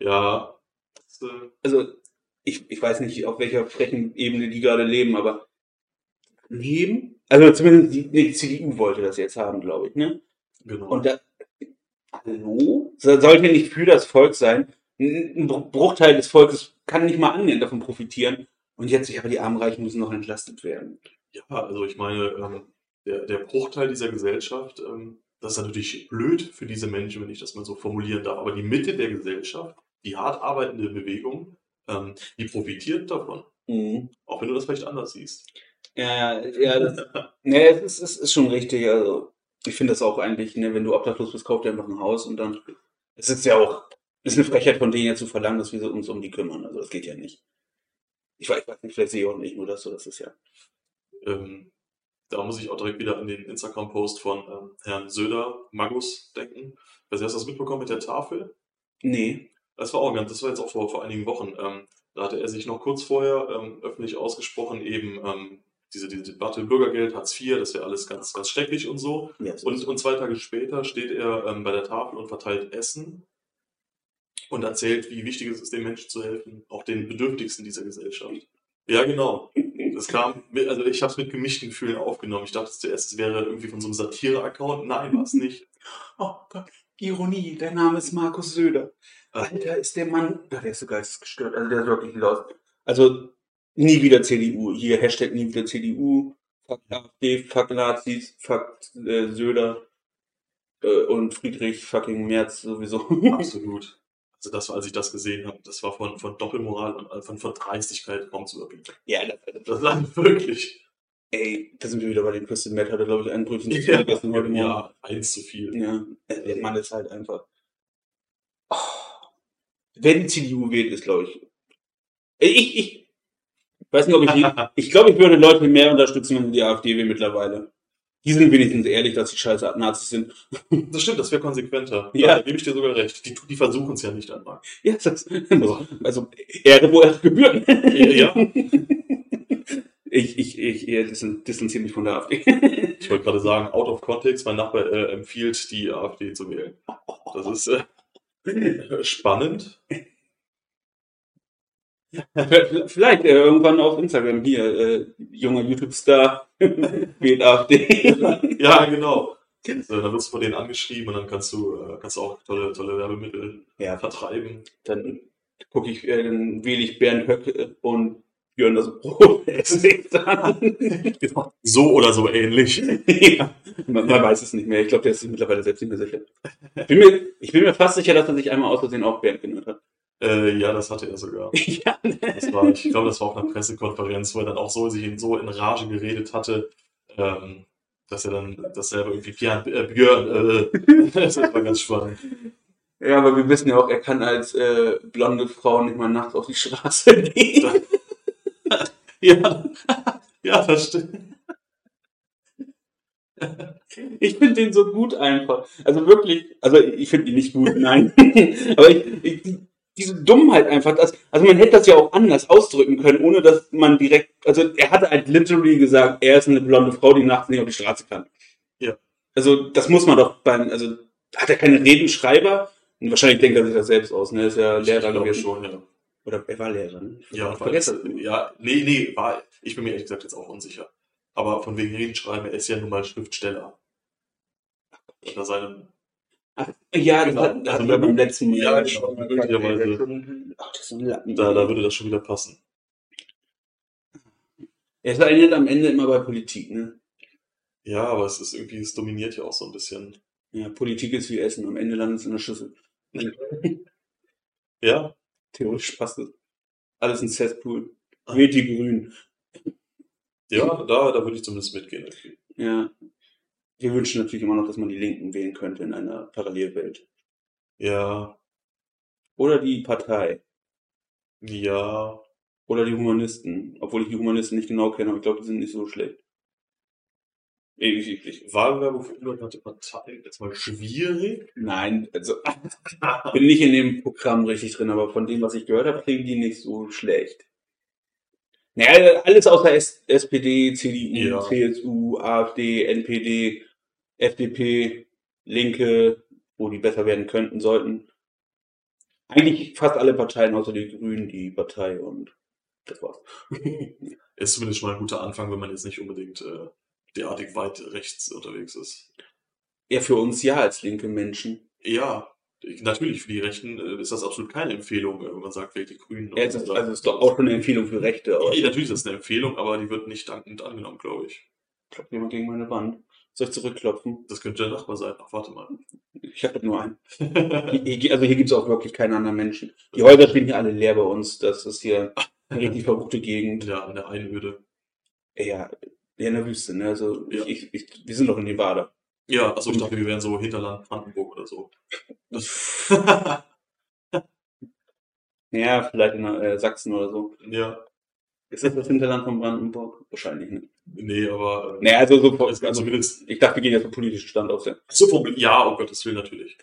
B: ja.
A: Also, ich, ich weiß nicht, auf welcher frechen Ebene die gerade leben, aber anheben? Also zumindest die, die CDU wollte das jetzt haben, glaube ich, ne?
B: genau.
A: Und da, hallo? So- Sollte nicht für das Volk sein. Ein ein Br- Bruchteil des Volkes kann nicht mal annähernd davon profitieren. Und jetzt, ja, aber die Armreichen müssen noch entlastet werden.
B: Ja, also ich meine, ähm, der, der Bruchteil dieser Gesellschaft, ähm, das ist natürlich blöd für diese Menschen, wenn ich das mal so formulieren darf, aber die Mitte der Gesellschaft, die hart arbeitende Bewegung, ähm, die profitiert davon.
A: Mhm.
B: Auch wenn du das vielleicht anders siehst.
A: Ja, ja, das, ne, es ist, ist schon richtig. Also, ich finde das auch eigentlich, ne, wenn du obdachlos bist, kauf dir einfach ein Haus und dann, es ist ja auch, es ist eine Frechheit von denen ja zu verlangen, dass wir uns um die kümmern. Also, das geht ja nicht. Ich weiß, ich weiß nicht, vielleicht sehe ich auch nicht nur das, so, das ist ja.
B: Ähm, da muss ich auch direkt wieder an den Instagram-Post von ähm, Herrn Söder, Magus, denken. Also hast du das mitbekommen mit der Tafel?
A: Nee.
B: Das war auch ganz, das war jetzt auch vor, vor einigen Wochen. Ähm, da hatte er sich noch kurz vorher ähm, öffentlich ausgesprochen, eben ähm, diese, diese Debatte Bürgergeld, Hartz IV, das wäre alles ganz, ganz schrecklich und so.
A: Ja, so
B: Und, und zwei Tage später steht er ähm, bei der Tafel und verteilt Essen und erzählt, wie wichtig es ist, den Menschen zu helfen, auch den Bedürftigsten dieser Gesellschaft. Ja, genau. Das kam, mit, also ich habe es mit gemischten Gefühlen aufgenommen. Ich dachte zuerst, es wäre irgendwie von so einem Satire-Account. Nein, war es nicht.
A: Oh Gott, Ironie, der Name ist Markus Söder.
B: Ah.
A: Alter, ist der Mann, der ist so geistesgestört, also der ist wirklich los. Also, nie wieder CDU, hier Hashtag nie wieder CDU, fuck AfD, fuck Nazis, fuck äh, Söder äh, und Friedrich fucking Merz sowieso.
B: Absolut. Also das war, als ich das gesehen habe, das war von, von Doppelmoral und äh, von, von Dreistigkeit kaum zu überbieten.
A: ja, das,
B: Das war wirklich.
A: Ey, da sind wir wieder bei dem Christian Matt, hat er glaube ich ein Brötchen zu viel gegessen heute Morgen.
B: ja, eins zu viel.
A: Ja, der Mann ist halt einfach. Oh. Wer die CDU wählt, ist, glaube ich. Ich, ich weiß nicht, ob ich. ich glaube, ich würde Leute mehr unterstützen, wenn die AfD wählen mittlerweile. Die sind wenigstens ehrlich, dass sie scheiße Nazis sind.
B: Das stimmt, das wäre konsequenter.
A: Ja.
B: Da gebe ich dir sogar recht. Die, die versuchen es ja nicht einmal.
A: Ja, das, also Ehre, wo Ehre gebührt.
B: Ja.
A: Ich, ich, ich, ich distan- distanziere mich von der AfD.
B: Ich wollte gerade sagen, out of context, mein Nachbar äh, empfiehlt, die AfD zu wählen. Das ist äh, spannend.
A: Vielleicht äh, irgendwann auf Instagram hier, äh, junger YouTube-Star wählt AfD.
B: Ja, genau. So, dann wirst du von denen angeschrieben und dann kannst du, äh, kannst du auch tolle, tolle Werbemittel
A: ja,
B: vertreiben.
A: dann gucke ich, äh, dann wähle ich Bernd Höck äh, und Björn das Brot dann.
B: Genau. So oder so ähnlich.
A: ja, man, man weiß es nicht mehr. Ich glaube, der ist sich mittlerweile selbst nicht mehr sicher. Ich bin mir, ich bin mir fast sicher, dass er sich einmal aus Versehen auch Bernd genannt hat.
B: Äh, ja, das hatte er sogar.
A: ja,
B: Das war, ich glaube, das war auf einer Pressekonferenz, wo er dann auch so sich in, so in Rage geredet hatte, ähm, dass er dann dasselbe irgendwie Björn, äh, Björn äh, das war ganz spannend.
A: ja, aber wir wissen ja auch, er kann als äh, blonde Frau nicht mal nachts auf die Straße gehen.
B: Ja, ja, das stimmt.
A: Ich finde den so gut einfach. Also wirklich, also ich finde ihn nicht gut, nein. Aber ich, ich, die- diese Dummheit einfach, das, also man hätte das ja auch anders ausdrücken können, ohne dass man direkt, also er hatte halt literally gesagt, er ist eine blonde Frau, die nachts nicht auf die Straße kann.
B: Ja.
A: Also das muss man doch beim, also hat er keine Redenschreiber? Und wahrscheinlich denkt er sich das selbst aus, ne? Ist ja
B: Ich
A: Lehrer
B: glaube
A: gewesen.
B: schon, ja.
A: Oder er war Lehrer, ne?
B: Ja,
A: das.
B: ja, nee, nee, war, ich bin mir ehrlich gesagt jetzt auch unsicher. Aber von wegen Redenschreiben, er ist ja nun mal Schriftsteller. Hat er seine,
A: Ja, das
B: Genau. Also
A: hatten wir beim letzten Mal.
B: Ja,
A: schon
B: genau. Möglicherweise.
A: Ach, das ist so ein Lappen.
B: da, da würde das schon wieder passen.
A: Er ist endet am Ende immer bei Politik, ne?
B: Ja, aber es ist irgendwie, es dominiert ja auch so ein bisschen.
A: Ja, Politik ist wie Essen, am Ende landet es in der Schüssel.
B: Ja,
A: Theoretisch passt es. Alles ein Cesspool. Wählt die Grünen.
B: ja, da, da würde ich zumindest mitgehen. irgendwie.
A: Ja. Wir wünschen natürlich immer noch, dass man die Linken wählen könnte in einer Parallelwelt.
B: Ja,
A: Oder die Partei.
B: ja.
A: Oder die Humanisten. Obwohl ich die Humanisten nicht genau kenne, aber ich glaube, die sind nicht so schlecht. Ich, ich, ich,
B: Wahlwerbung für unbekannte Parteien. Jetzt mal schwierig.
A: nein, also bin nicht in dem Programm richtig drin, aber von dem, was ich gehört habe, klingen die nicht so schlecht. Naja, alles außer S SPD, CDU,
B: Ja.
A: CSU, AfD, NPD, FDP, Linke, wo die besser werden könnten, sollten. Eigentlich fast alle Parteien außer die Grünen, die Partei und das war's.
B: Ist zumindest schon mal ein guter Anfang, wenn man jetzt nicht unbedingt äh, derartig weit rechts unterwegs ist.
A: Ja, für uns ja als linke Menschen.
B: Ja, ich- natürlich, für die Rechten äh, ist das absolut keine Empfehlung, äh, wenn man sagt, wählt die Grünen.
A: Ja, es ist, also es ist doch auch schon eine Empfehlung für Rechte, aber
B: Ja, natürlich ist das eine Empfehlung, aber die wird nicht dankend angenommen, glaube ich.
A: klopft jemand gegen meine Wand. Soll ich zurückklopfen?
B: Das könnte der Nachbar sein. Ach, warte mal.
A: Ich habe nur einen. Hier, also hier gibt's auch wirklich keinen anderen Menschen. Die Häuser stehen hier alle leer bei uns. Das ist hier eine richtig verrückte Gegend.
B: ja, an der Einöde.
A: Ja, ja, in der Wüste, ne? Also
B: Ja.
A: ich, ich, wir sind doch in Nevada.
B: Ja, achso, ich dachte, wir wären so Hinterland Brandenburg oder so.
A: Ja, vielleicht in äh, Sachsen oder so.
B: ja,
A: Ist das das Hinterland von Brandenburg? Wahrscheinlich nicht.
B: nee, aber äh,
A: Naja, also so,
B: es gibt
A: also,
B: zumindest
A: ich dachte, wir gehen jetzt vom politischen Stand aus. Ja.
B: so Problem. Ja, um Gottes Willen natürlich.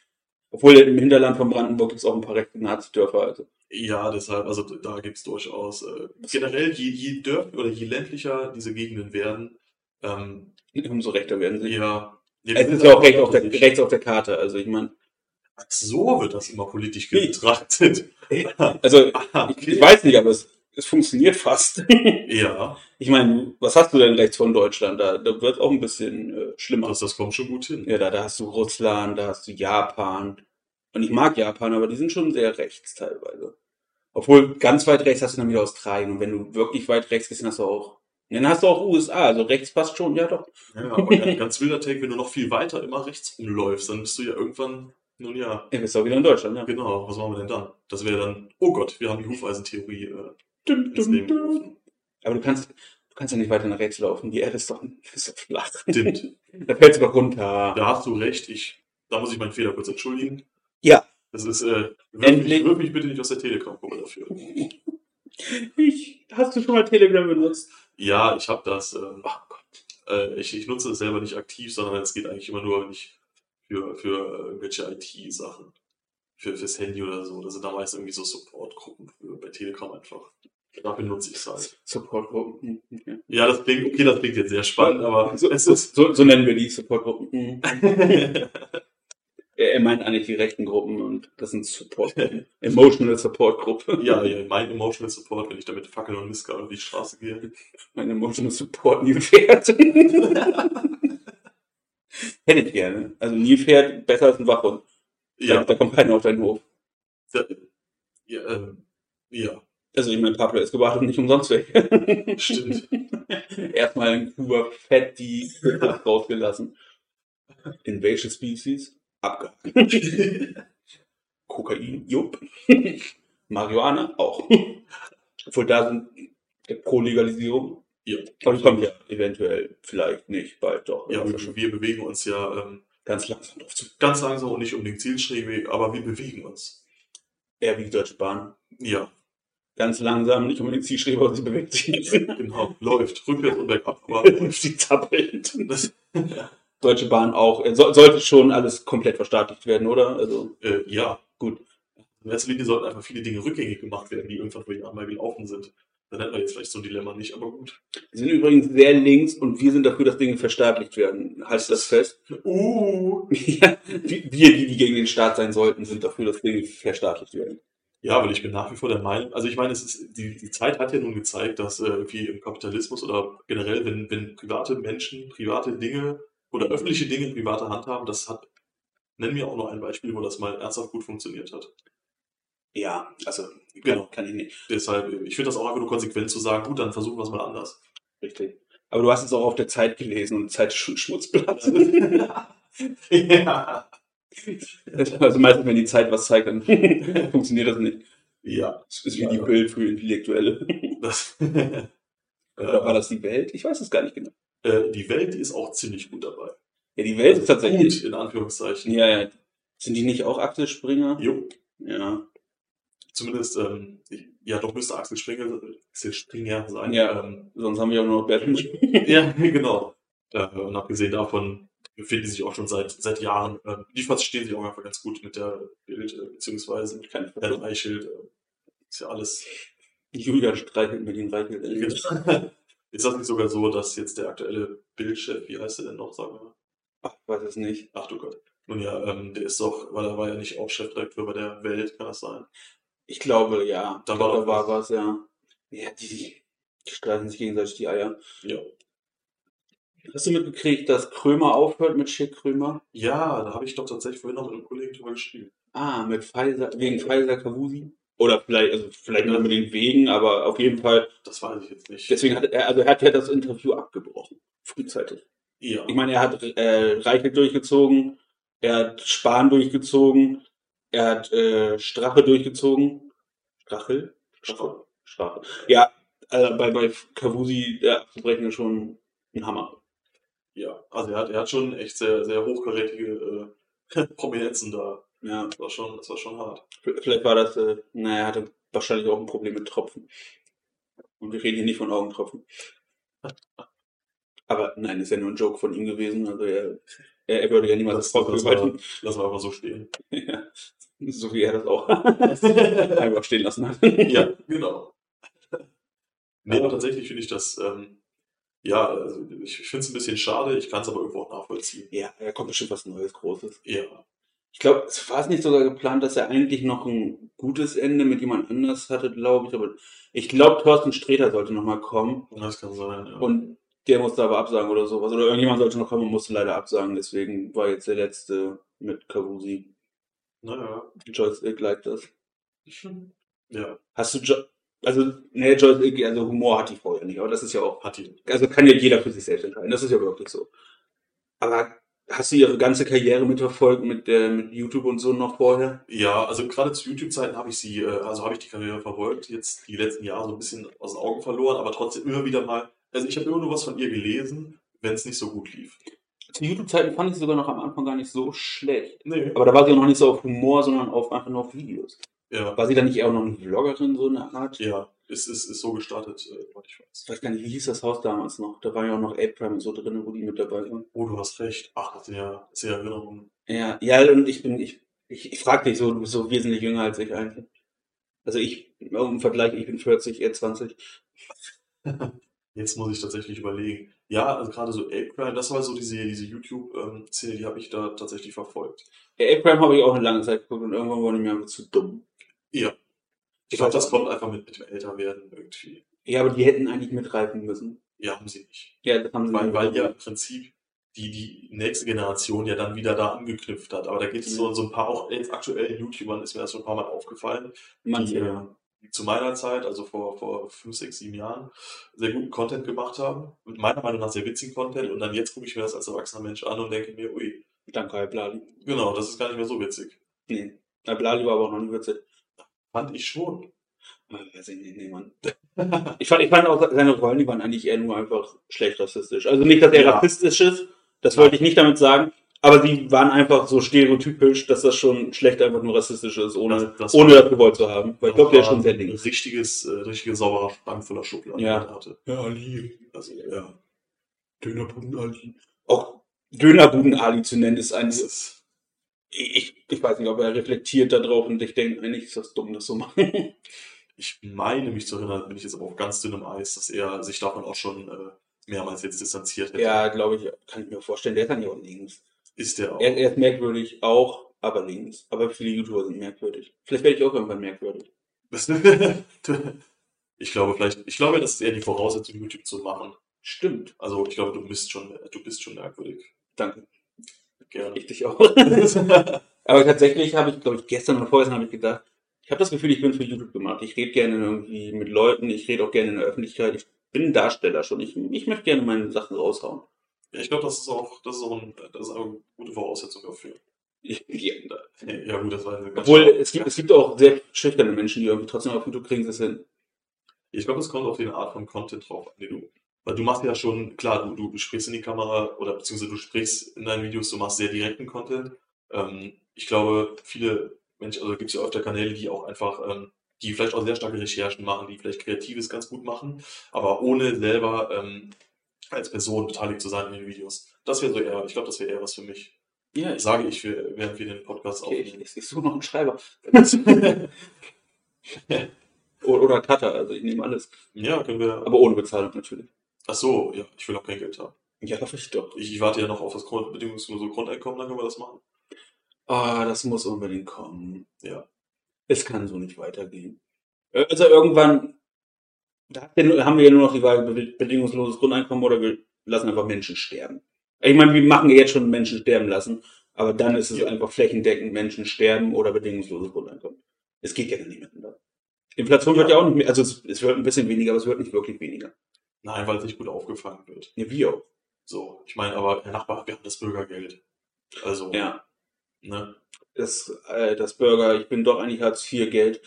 A: Obwohl im Hinterland von Brandenburg gibt's auch ein paar rechte Nazi-Dörfer. Also.
B: Ja, deshalb, also da gibt's durchaus. Äh, generell, je, je dörfer oder je ländlicher diese Gegenden werden, ähm,
A: Umso rechter werden sie.
B: ja. je
A: Es ist ja auch recht auf der, rechts auf der Karte. Also ich meine,
B: Ach so wird das immer politisch betrachtet.
A: also
B: Ah,
A: ich, ich weiß nicht, aber es, es funktioniert fast.
B: Ja,
A: Ich meine, was hast du denn rechts von Deutschland? Da, da wird auch ein bisschen äh, schlimmer.
B: das, das kommt schon gut hin.
A: Ja, da, da hast du Russland, da hast du Japan. Und ich mag Japan, aber die sind schon sehr rechts teilweise. Obwohl ganz weit rechts hast du dann wieder Australien. Und wenn du wirklich weit rechts gehst, dann hast du auch. Dann hast du auch USA. Also rechts passt schon, ja doch.
B: Ja, aber ganz, ganz wilder Take, wenn du noch viel weiter immer rechts rumläufst, dann bist du ja irgendwann, nun ja,
A: Ja, bist auch wieder in Deutschland, ja.
B: genau, was machen wir denn dann? Das wäre dann, oh Gott, wir haben die Hufeisentheorie äh,
A: Dum,
B: ins Leben gerufen.
A: Aber du kannst, du kannst ja nicht weiter nach rechts laufen. Die Erde ist doch, ist doch flach.
B: Stimmt.
A: Da fällst du doch runter.
B: Da hast du recht, ich, da muss ich meinen Fehler kurz entschuldigen.
A: Ja.
B: Das ist, äh,
A: Endlich.
B: mich, wirf mich bitte nicht aus der Telegram-Gruppe dafür.
A: Ich, hast du schon mal Telegram benutzt?
B: Ja, ich habe das. Ähm,
A: Oh Gott.
B: äh, ich, ich nutze es selber nicht aktiv, sondern es geht eigentlich immer nur, wenn ich für, für irgendwelche IT-Sachen, für, fürs Handy oder so. Das sind da meist irgendwie so Support-Gruppen bei Telegram einfach. Da benutze ich es halt.
A: Supportgruppen. hm, Okay.
B: Ja, das klingt, okay, das klingt jetzt sehr spannend, aber
A: so,
B: es ist.
A: so, so nennen wir die Supportgruppen. Er meint eigentlich die rechten Gruppen und das sind Supportgruppen. Emotional Support Gruppe.
B: ja, ja, mein Emotional Support, wenn ich damit Fackeln und Mistgabel auf die Straße gehe.
A: Mein Emotional Support Nilpferd. Hätte ich gerne. Also Nilpferd besser als ein Wachhund. Da,
B: Ja,
A: da kommt keiner auf deinen Hof.
B: da, ja, ähm, ja,
A: Also ich meine, Pablo Escobar hat nicht umsonst weg.
B: stimmt.
A: Erstmal in Kuba fett die rausgelassen. Invasive Species? Abgehakt. Kokain? Jupp. Marihuana? Auch. Obwohl da sind pro Legalisierung.
B: Ja.
A: Aber die kommt ja eventuell vielleicht nicht, bald doch.
B: Ja, wir, wir bewegen uns ja ähm,
A: ganz langsam drauf zu.
B: ganz langsam und nicht unbedingt zielstrebig, aber wir bewegen uns.
A: Eher wie die Deutsche Bahn.
B: Ja,
A: Ganz langsam, nicht unbedingt Zielstreber, aber sie bewegt sich.
B: genau. Läuft. Rückwärts und bergab. Aber läuft.
A: sie zappelt.
B: Das,
A: Deutsche Bahn auch. Äh, So, sollte schon alles komplett verstaatlicht werden, oder? Also
B: äh, ja,
A: gut.
B: in erster Linie sollten einfach viele Dinge rückgängig gemacht werden, die irgendwann vor Jahren mal gelaufen sind. Dann hätten wir jetzt vielleicht so ein Dilemma nicht, aber gut.
A: Wir sind übrigens sehr links und wir sind dafür, dass Dinge verstaatlicht werden. Haltet das fest?
B: Uh.
A: Ja, wir, die, die gegen den Staat sein sollten, sind dafür, dass Dinge verstaatlicht werden.
B: Ja, weil ich bin nach wie vor der Meinung, also ich meine, es ist, die, die Zeit hat ja nun gezeigt, dass äh, irgendwie im Kapitalismus oder generell, wenn, wenn private Menschen private Dinge oder öffentliche Dinge in privater Hand haben, das hat, nennen wir auch noch ein Beispiel, wo das mal ernsthaft gut funktioniert hat.
A: Ja, also kann,
B: Genau.
A: kann ich nicht.
B: Deshalb, ich finde das auch einfach nur konsequent zu sagen, gut, dann versuchen wir es mal anders.
A: Richtig. Aber du hast es auch auf der Zeit gelesen und Zeit ist schon ein Schmutzblatt.
B: ja.
A: also meistens, wenn die Zeit was zeigt, dann funktioniert das nicht.
B: Ja.
A: Das ist wie die Bild für Intellektuelle.
B: Das,
A: Oder war das die Welt? Ich weiß es gar nicht genau.
B: Äh, die Welt die ist auch ziemlich gut dabei.
A: Ja, die Welt ist tatsächlich.
B: Gut, in Anführungszeichen.
A: Ja, ja. Sind die nicht auch Axel Springer?
B: Jo,
A: Ja.
B: zumindest, ähm, ich- ja, doch müsste Axel Springer, Axel Springer sein.
A: Ja.
B: Ähm,
A: Sonst haben wir auch nur noch Bernd.
B: ja, genau. Äh, und abgesehen davon befinden die sich auch schon seit, seit Jahren, äh, die verstehen sich auch einfach ganz gut mit der Bild, äh, beziehungsweise mit
A: Keine
B: Herrn
A: Frage.
B: Reichelt. Äh, ist ja alles.
A: Julian streichelt mit den Reichelt.
B: Ist das nicht sogar so, dass jetzt der aktuelle Bildchef, wie heißt er denn noch, sagen wir mal?
A: Ach, ich weiß es nicht.
B: Ach du Gott. Nun ja, ähm, der ist doch, weil er war ja nicht auch Chefredakteur bei der Welt, kann das sein?
A: Ich glaube, ja.
B: Da war
A: da war
B: was.
A: ja. Ja, die, die streichen sich gegenseitig die Eier.
B: Ja.
A: Hast du mitgekriegt, dass Krömer aufhört mit Schick Krömer?
B: Ja, da habe ich doch tatsächlich vorhin noch mit einem Kollegen drüber geschrieben.
A: Ah, mit Pfizer, wegen Pfizer Kavusi? Oder vielleicht, also vielleicht nicht unbedingt wegen, aber auf jeden Fall.
B: Das weiß ich jetzt nicht.
A: Deswegen hat er, also er hat ja das Interview abgebrochen. Frühzeitig.
B: ja.
A: Ich meine, er hat äh, Reichelt durchgezogen, er hat Spahn durchgezogen, er hat äh, Strache durchgezogen. Strachel?
B: Strache.
A: Strache. Ja, also bei, bei Kavusi, der abzubrechen ist schon ein Hammer.
B: Ja, also er hat, er hat schon echt sehr, sehr hochkarätige äh, Prominenzen da.
A: Ja,
B: Das war schon, das war schon hart.
A: vielleicht war das, äh, naja, er hatte wahrscheinlich auch ein Problem mit Tropfen. Und wir reden hier nicht von Augentropfen. Aber nein, ist ja nur ein Joke von ihm gewesen. Also er, er, er würde ja niemals
B: Das,
A: Volk
B: war, lassen wir einfach so stehen.
A: Ja, so wie er das auch einfach stehen lassen hat.
B: ja, genau. Nee, aber tatsächlich finde ich das, ähm, ja, also ich, ich finde es ein bisschen schade, ich kann es aber irgendwo auch nachvollziehen.
A: Ja, da kommt bestimmt was Neues, Großes.
B: Ja,
A: Ich glaube, es war es nicht sogar geplant, dass er eigentlich noch ein gutes Ende mit jemand anders hatte, glaube ich. Aber ich glaube, Thorsten Sträter sollte noch mal kommen.
B: das kann sein. Ja.
A: Und der musste aber absagen oder sowas. Oder irgendjemand sollte noch kommen und musste leider absagen. Deswegen war jetzt der letzte mit Kavusi.
B: naja.
A: Joyce Ilk liked das.
B: Ja,
A: Hast du jo also, ne, Joyce Ilk, also Humor hat die Frau ja nicht, aber das ist ja auch
B: hat die.
A: also kann ja jeder für sich selbst entscheiden. Das ist ja wirklich so. Aber hast du ihre ganze Karriere mitverfolgt mit, äh, mit YouTube und so noch vorher?
B: Ja, also gerade zu YouTube-Zeiten habe ich sie, äh, also habe ich die Karriere verfolgt, jetzt die letzten Jahre so ein bisschen aus den Augen verloren, aber trotzdem immer wieder mal, also ich habe immer nur was von ihr gelesen, wenn es nicht so gut lief.
A: Zu YouTube-Zeiten fand ich sie sogar noch am Anfang gar nicht so schlecht.
B: Nee.
A: Aber da war sie auch noch nicht so auf Humor, sondern auf einfach nur auf Videos.
B: Ja,
A: War sie dann nicht eher auch noch eine Vloggerin, so eine Art?
B: ja, es ist, ist so gestartet, äh, soweit ich weiß.
A: Ich weiß gar nicht, wie hieß das Haus damals noch? Da war ja auch noch Ape und so drin, wo die mit dabei waren.
B: Oh, du hast recht. Ach, das sind ja sehr Erinnerungen.
A: Ja, ja, und ich bin, ich, ich, ich frag dich so, du bist so wesentlich jünger als ich eigentlich. Also ich, im Vergleich, ich bin 40, er 20.
B: Jetzt muss ich tatsächlich überlegen. Ja, also gerade so Ape Crime, das war so diese, diese YouTube-Szene, die habe ich da tatsächlich verfolgt.
A: Ja, Ape Crime habe ich auch eine lange Zeit geguckt und irgendwann wurde mir zu dumm.
B: Ja. Ich glaube, das kommt einfach mit, mit dem Älterwerden irgendwie.
A: Ja, aber die hätten eigentlich mitreifen müssen.
B: Ja, haben sie nicht.
A: Ja, das haben sie
B: Weil,
A: nicht
B: weil ja im Prinzip die, die nächste Generation ja dann wieder da angeknüpft hat. Aber da gibt es so, so ein paar, auch jetzt aktuellen YouTubern ist mir das schon ein paar Mal aufgefallen,
A: Manche,
B: die,
A: ja.
B: zu meiner Zeit, also vor, vor fünf, sechs, sieben Jahren, sehr guten Content gemacht haben. Und meiner Meinung nach sehr witzigen Content. Und dann jetzt gucke ich mir das als erwachsener Mensch an und denke mir, ui,
A: Danke, Herr Blali.
B: genau, das ist gar nicht mehr so witzig.
A: Nee. Herr Blali war aber auch noch nie witzig.
B: Fand ich schon.
A: Weiß ich nicht, nee, Mann. Ich fand, ich fand auch seine Rollen, die waren eigentlich eher nur einfach schlecht rassistisch. Also nicht, dass er
B: Ja.
A: rassistisch ist, das
B: Ja.
A: wollte ich nicht damit sagen, aber sie waren einfach so stereotypisch, dass das schon schlecht einfach nur rassistisch ist, ohne
B: Das- das
A: ohne
B: war-
A: das gewollt zu haben. Weil ich glaube, der ist schon sehr
B: ein
A: links.
B: richtiges, äh, richtiges sauberer Schrank voller Schubladen,
A: Ja.
B: die hatte.
A: Ja, Ali.
B: Also, ja.
A: Dönerbuden Ali. Auch Dönerbuden Ali zu nennen, ist ein,
B: Das ist,
A: ich, ich weiß nicht, ob er reflektiert darauf und ich denke, eigentlich ist das dumm, das so machen.
B: ich meine mich zu erinnern, bin ich jetzt aber auf ganz dünnem Eis, dass er sich davon auch schon äh, mehrmals jetzt distanziert hätte.
A: ja, glaube ich, kann ich mir vorstellen, der ist dann ja auch links.
B: Ist der auch.
A: Er, er ist merkwürdig, auch, aber links. Aber viele YouTuber sind merkwürdig. Vielleicht werde ich auch irgendwann merkwürdig.
B: ich glaube vielleicht, ich glaube, das ist eher die Voraussetzung, YouTube zu machen.
A: Stimmt.
B: Also ich glaube, du bist schon, du bist schon merkwürdig.
A: Danke.
B: Gerne.
A: Ich dich auch. aber tatsächlich habe ich, glaube ich, gestern oder vorgestern habe ich gedacht, ich habe das Gefühl, ich bin für YouTube gemacht. Ich rede gerne irgendwie mit Leuten, ich rede auch gerne in der Öffentlichkeit. Ich bin ein Darsteller schon. Ich, ich möchte gerne meine Sachen raushauen.
B: ja, ich glaube, das ist auch, das ist auch, ein, das ist auch eine gute Voraussetzung dafür.
A: Ja.
B: Ja gut, das war eine ganz
A: Obwohl,
B: schlau.
A: es gibt, es gibt auch sehr schüchterne Menschen, die irgendwie trotzdem auf YouTube kriegen sie es hin.
B: Ich glaube, es kommt auf die Art von Content drauf an, den du Weil du machst ja schon, klar, du, du sprichst in die Kamera oder beziehungsweise du sprichst in deinen Videos, du machst sehr direkten Content. Ähm, ich glaube, viele Menschen, also gibt es ja öfter Kanäle, die auch einfach, ähm, die vielleicht auch sehr starke Recherchen machen, die vielleicht Kreatives ganz gut machen, aber ohne selber ähm, als Person beteiligt zu sein in den Videos. Das wäre so eher, ich glaube, das wäre eher was für mich.
A: Ja, ich,
B: Sage ich, für, während wir den Podcast
A: okay, ich,
B: aufnehmen.
A: ich, ich suche noch einen Schreiber. oder, oder Cutter, also ich nehme alles.
B: Ja, können wir.
A: Aber ohne Bezahlung natürlich.
B: Ach so, ja, ich will auch kein Geld haben.
A: Ja, ich doch.
B: Ich, ich warte ja noch auf das Grund, bedingungslose Grundeinkommen, dann können wir das machen.
A: Ah, das muss unbedingt kommen.
B: Ja.
A: Es kann so nicht weitergehen. Also irgendwann da haben wir ja nur noch die Wahl, be- bedingungsloses Grundeinkommen oder wir lassen einfach Menschen sterben. Ich meine, wir machen ja jetzt schon Menschen sterben lassen, aber dann ist es
B: Ja.
A: einfach flächendeckend Menschen sterben oder bedingungsloses Grundeinkommen. Es geht ja nicht miteinander. Inflation wird ja auch nicht mehr, also es, es wird ein bisschen weniger, aber es wird nicht wirklich weniger.
B: Nein, weil es nicht gut aufgefangen wird.
A: Ja, wie auch.
B: So, ich meine, aber Herr Nachbar, wir haben das Bürgergeld. Also,
A: Ja.
B: ne,
A: Das, äh, das Burger, ich bin doch eigentlich Hartz IV Geld.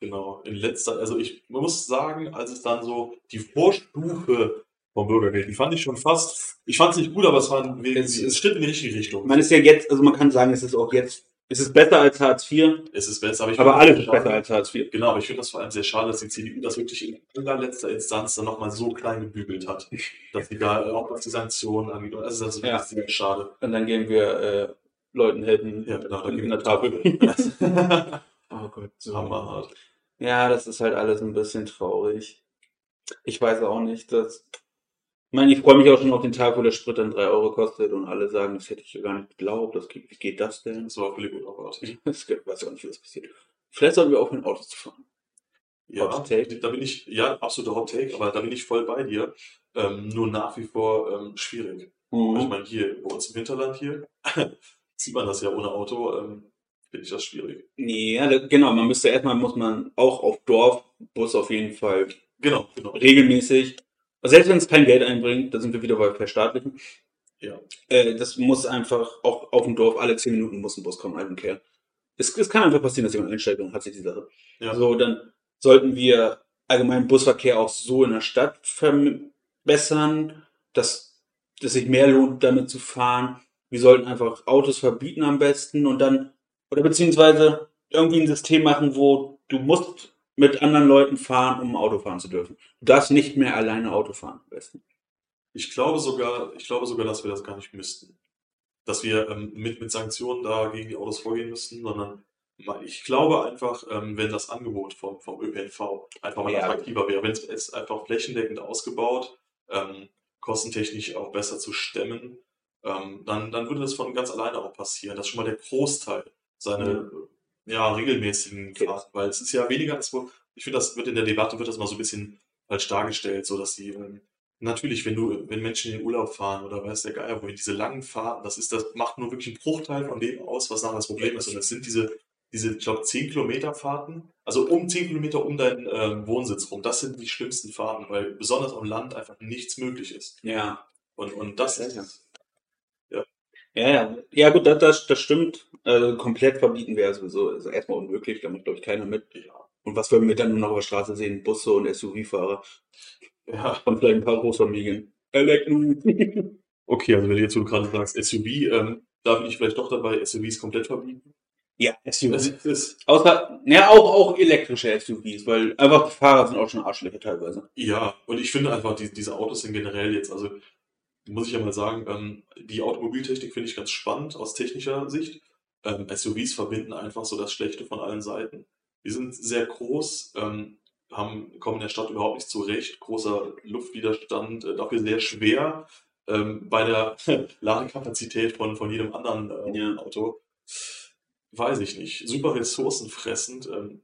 B: genau. In letzter, also ich man muss sagen, als es dann so die Vorstufe vom Bürgergeld, die fand ich schon fast, ich fand es nicht gut, aber es war ein,
A: Es
B: es, Schritt in die richtige Richtung.
A: Man ist ja jetzt, also man kann sagen, es ist auch jetzt, es ist besser als Hartz IV,
B: es ist besser, aber ich
A: aber alles ist besser als Hartz IV.
B: Genau, aber ich finde das vor allem sehr schade, dass die CDU das wirklich in allerletzter Instanz dann nochmal so klein gebügelt hat. Dass sie da auch was die Sanktionen angeht. Also das ist wirklich
A: Ja.
B: sehr schade.
A: Und dann gehen wir äh, Leuten helfen
B: Ja, genau, da
A: in,
B: gehen
A: in
B: wir
A: der Tafel. Oh Gott, so.
B: Hammerhart.
A: Ja, das ist halt alles ein bisschen traurig. Ich weiß auch nicht, dass. Ich meine, ich freue mich auch schon auf den Tag, wo der Sprit dann 3 Euro kostet und alle sagen, das hätte ich ja gar nicht geglaubt. Das, geht- wie geht das denn?
B: Das war völlig unerwartet.
A: Das geht- weiß auch nicht, wie das passiert. Vielleicht sollten wir aufhören, Autos zu fahren.
B: Ja, da bin ich, ja, absoluter Hot Take, aber da bin ich voll bei dir. Ähm, nur nach wie vor ähm, schwierig.
A: Mhm.
B: Ich meine, hier bei uns im Hinterland hier sieht man das ja ohne Auto, ähm, finde ich das schwierig.
A: Ja, da- genau. Man müsste erstmal, muss man auch auf Dorf, Bus auf jeden Fall
B: Genau, genau.
A: regelmäßig, selbst wenn es kein Geld einbringt, da sind wir wieder bei Verstaatlichen,
B: Ja.
A: äh, das muss einfach, auch auf dem Dorf, alle 10 Minuten muss ein Bus kommen, ein Kehr. Es, es kann einfach passieren, dass jemand einsteigt und hat sich die Sache.
B: Ja.
A: So, dann sollten wir allgemeinen Busverkehr auch so in der Stadt verbessern, dass, dass sich mehr lohnt, damit zu fahren. Wir sollten einfach Autos verbieten am besten und dann, oder beziehungsweise irgendwie ein System machen, wo du musst mit anderen Leuten fahren, um Auto fahren zu dürfen. Du darfst nicht mehr alleine Auto fahren, am besten.
B: Ich glaube sogar, ich glaube sogar, dass wir das gar nicht müssten. Dass wir ähm, mit, mit Sanktionen da gegen die Autos vorgehen müssten, sondern ich glaube einfach, ähm, wenn das Angebot vom, vom ÖPNV einfach mal
A: Ja.
B: attraktiver wäre, wenn es jetzt einfach flächendeckend ausgebaut, ähm, kostentechnisch auch besser zu stemmen, ähm, dann, dann würde das von ganz alleine auch passieren, dass schon mal der Großteil seine ja, regelmäßigen
A: Okay.
B: Fahrten, weil es ist ja weniger als wo, ich finde, das wird in der Debatte wird das mal so ein bisschen falsch dargestellt, so dass die ähm, Natürlich, wenn du, wenn Menschen in den Urlaub fahren oder weiß der Geier, wohin diese langen Fahrten, das ist, das macht nur wirklich einen Bruchteil von dem aus, was nachher das Problem ist. Und das sind diese, diese, ich glaube, 10 Kilometer Fahrten, also um 10 Kilometer um deinen ähm, Wohnsitz rum, das sind die schlimmsten Fahrten, weil besonders am Land einfach nichts möglich ist.
A: Ja.
B: Und, und das
A: Ja,
B: ist,
A: Ja, ja. Ja, gut, das, das, das stimmt. Also komplett verbieten wäre sowieso also erstmal unmöglich, da macht, glaube ich, keiner mit.
B: ja,
A: Und was würden wir dann nur noch auf der Straße sehen? Busse und SUV-Fahrer
B: ja.
A: und vielleicht ein paar Großfamilien.
B: Okay, also wenn du jetzt, du gerade sagst, SUV, ähm, da bin ich vielleicht doch dabei, SUVs komplett verbieten.
A: ja,
B: Das
A: SUV.
B: ist, ist,
A: Außer, ja, auch, auch elektrische SUVs, weil einfach Fahrer sind auch schon Arschlöcher teilweise.
B: Ja, und ich finde einfach, die, diese Autos sind generell jetzt, also muss ich ja mal sagen, ähm, die Automobiltechnik finde ich ganz spannend aus technischer Sicht. Ähm, SUVs verbinden einfach so das Schlechte von allen Seiten. Die sind sehr groß, ähm, haben, kommen in der Stadt überhaupt nicht zurecht, großer Luftwiderstand, äh, dafür sehr schwer ähm, bei der Ladekapazität von, von jedem anderen äh,
A: Ja.
B: Auto. Weiß ich nicht. Super ressourcenfressend. Ähm,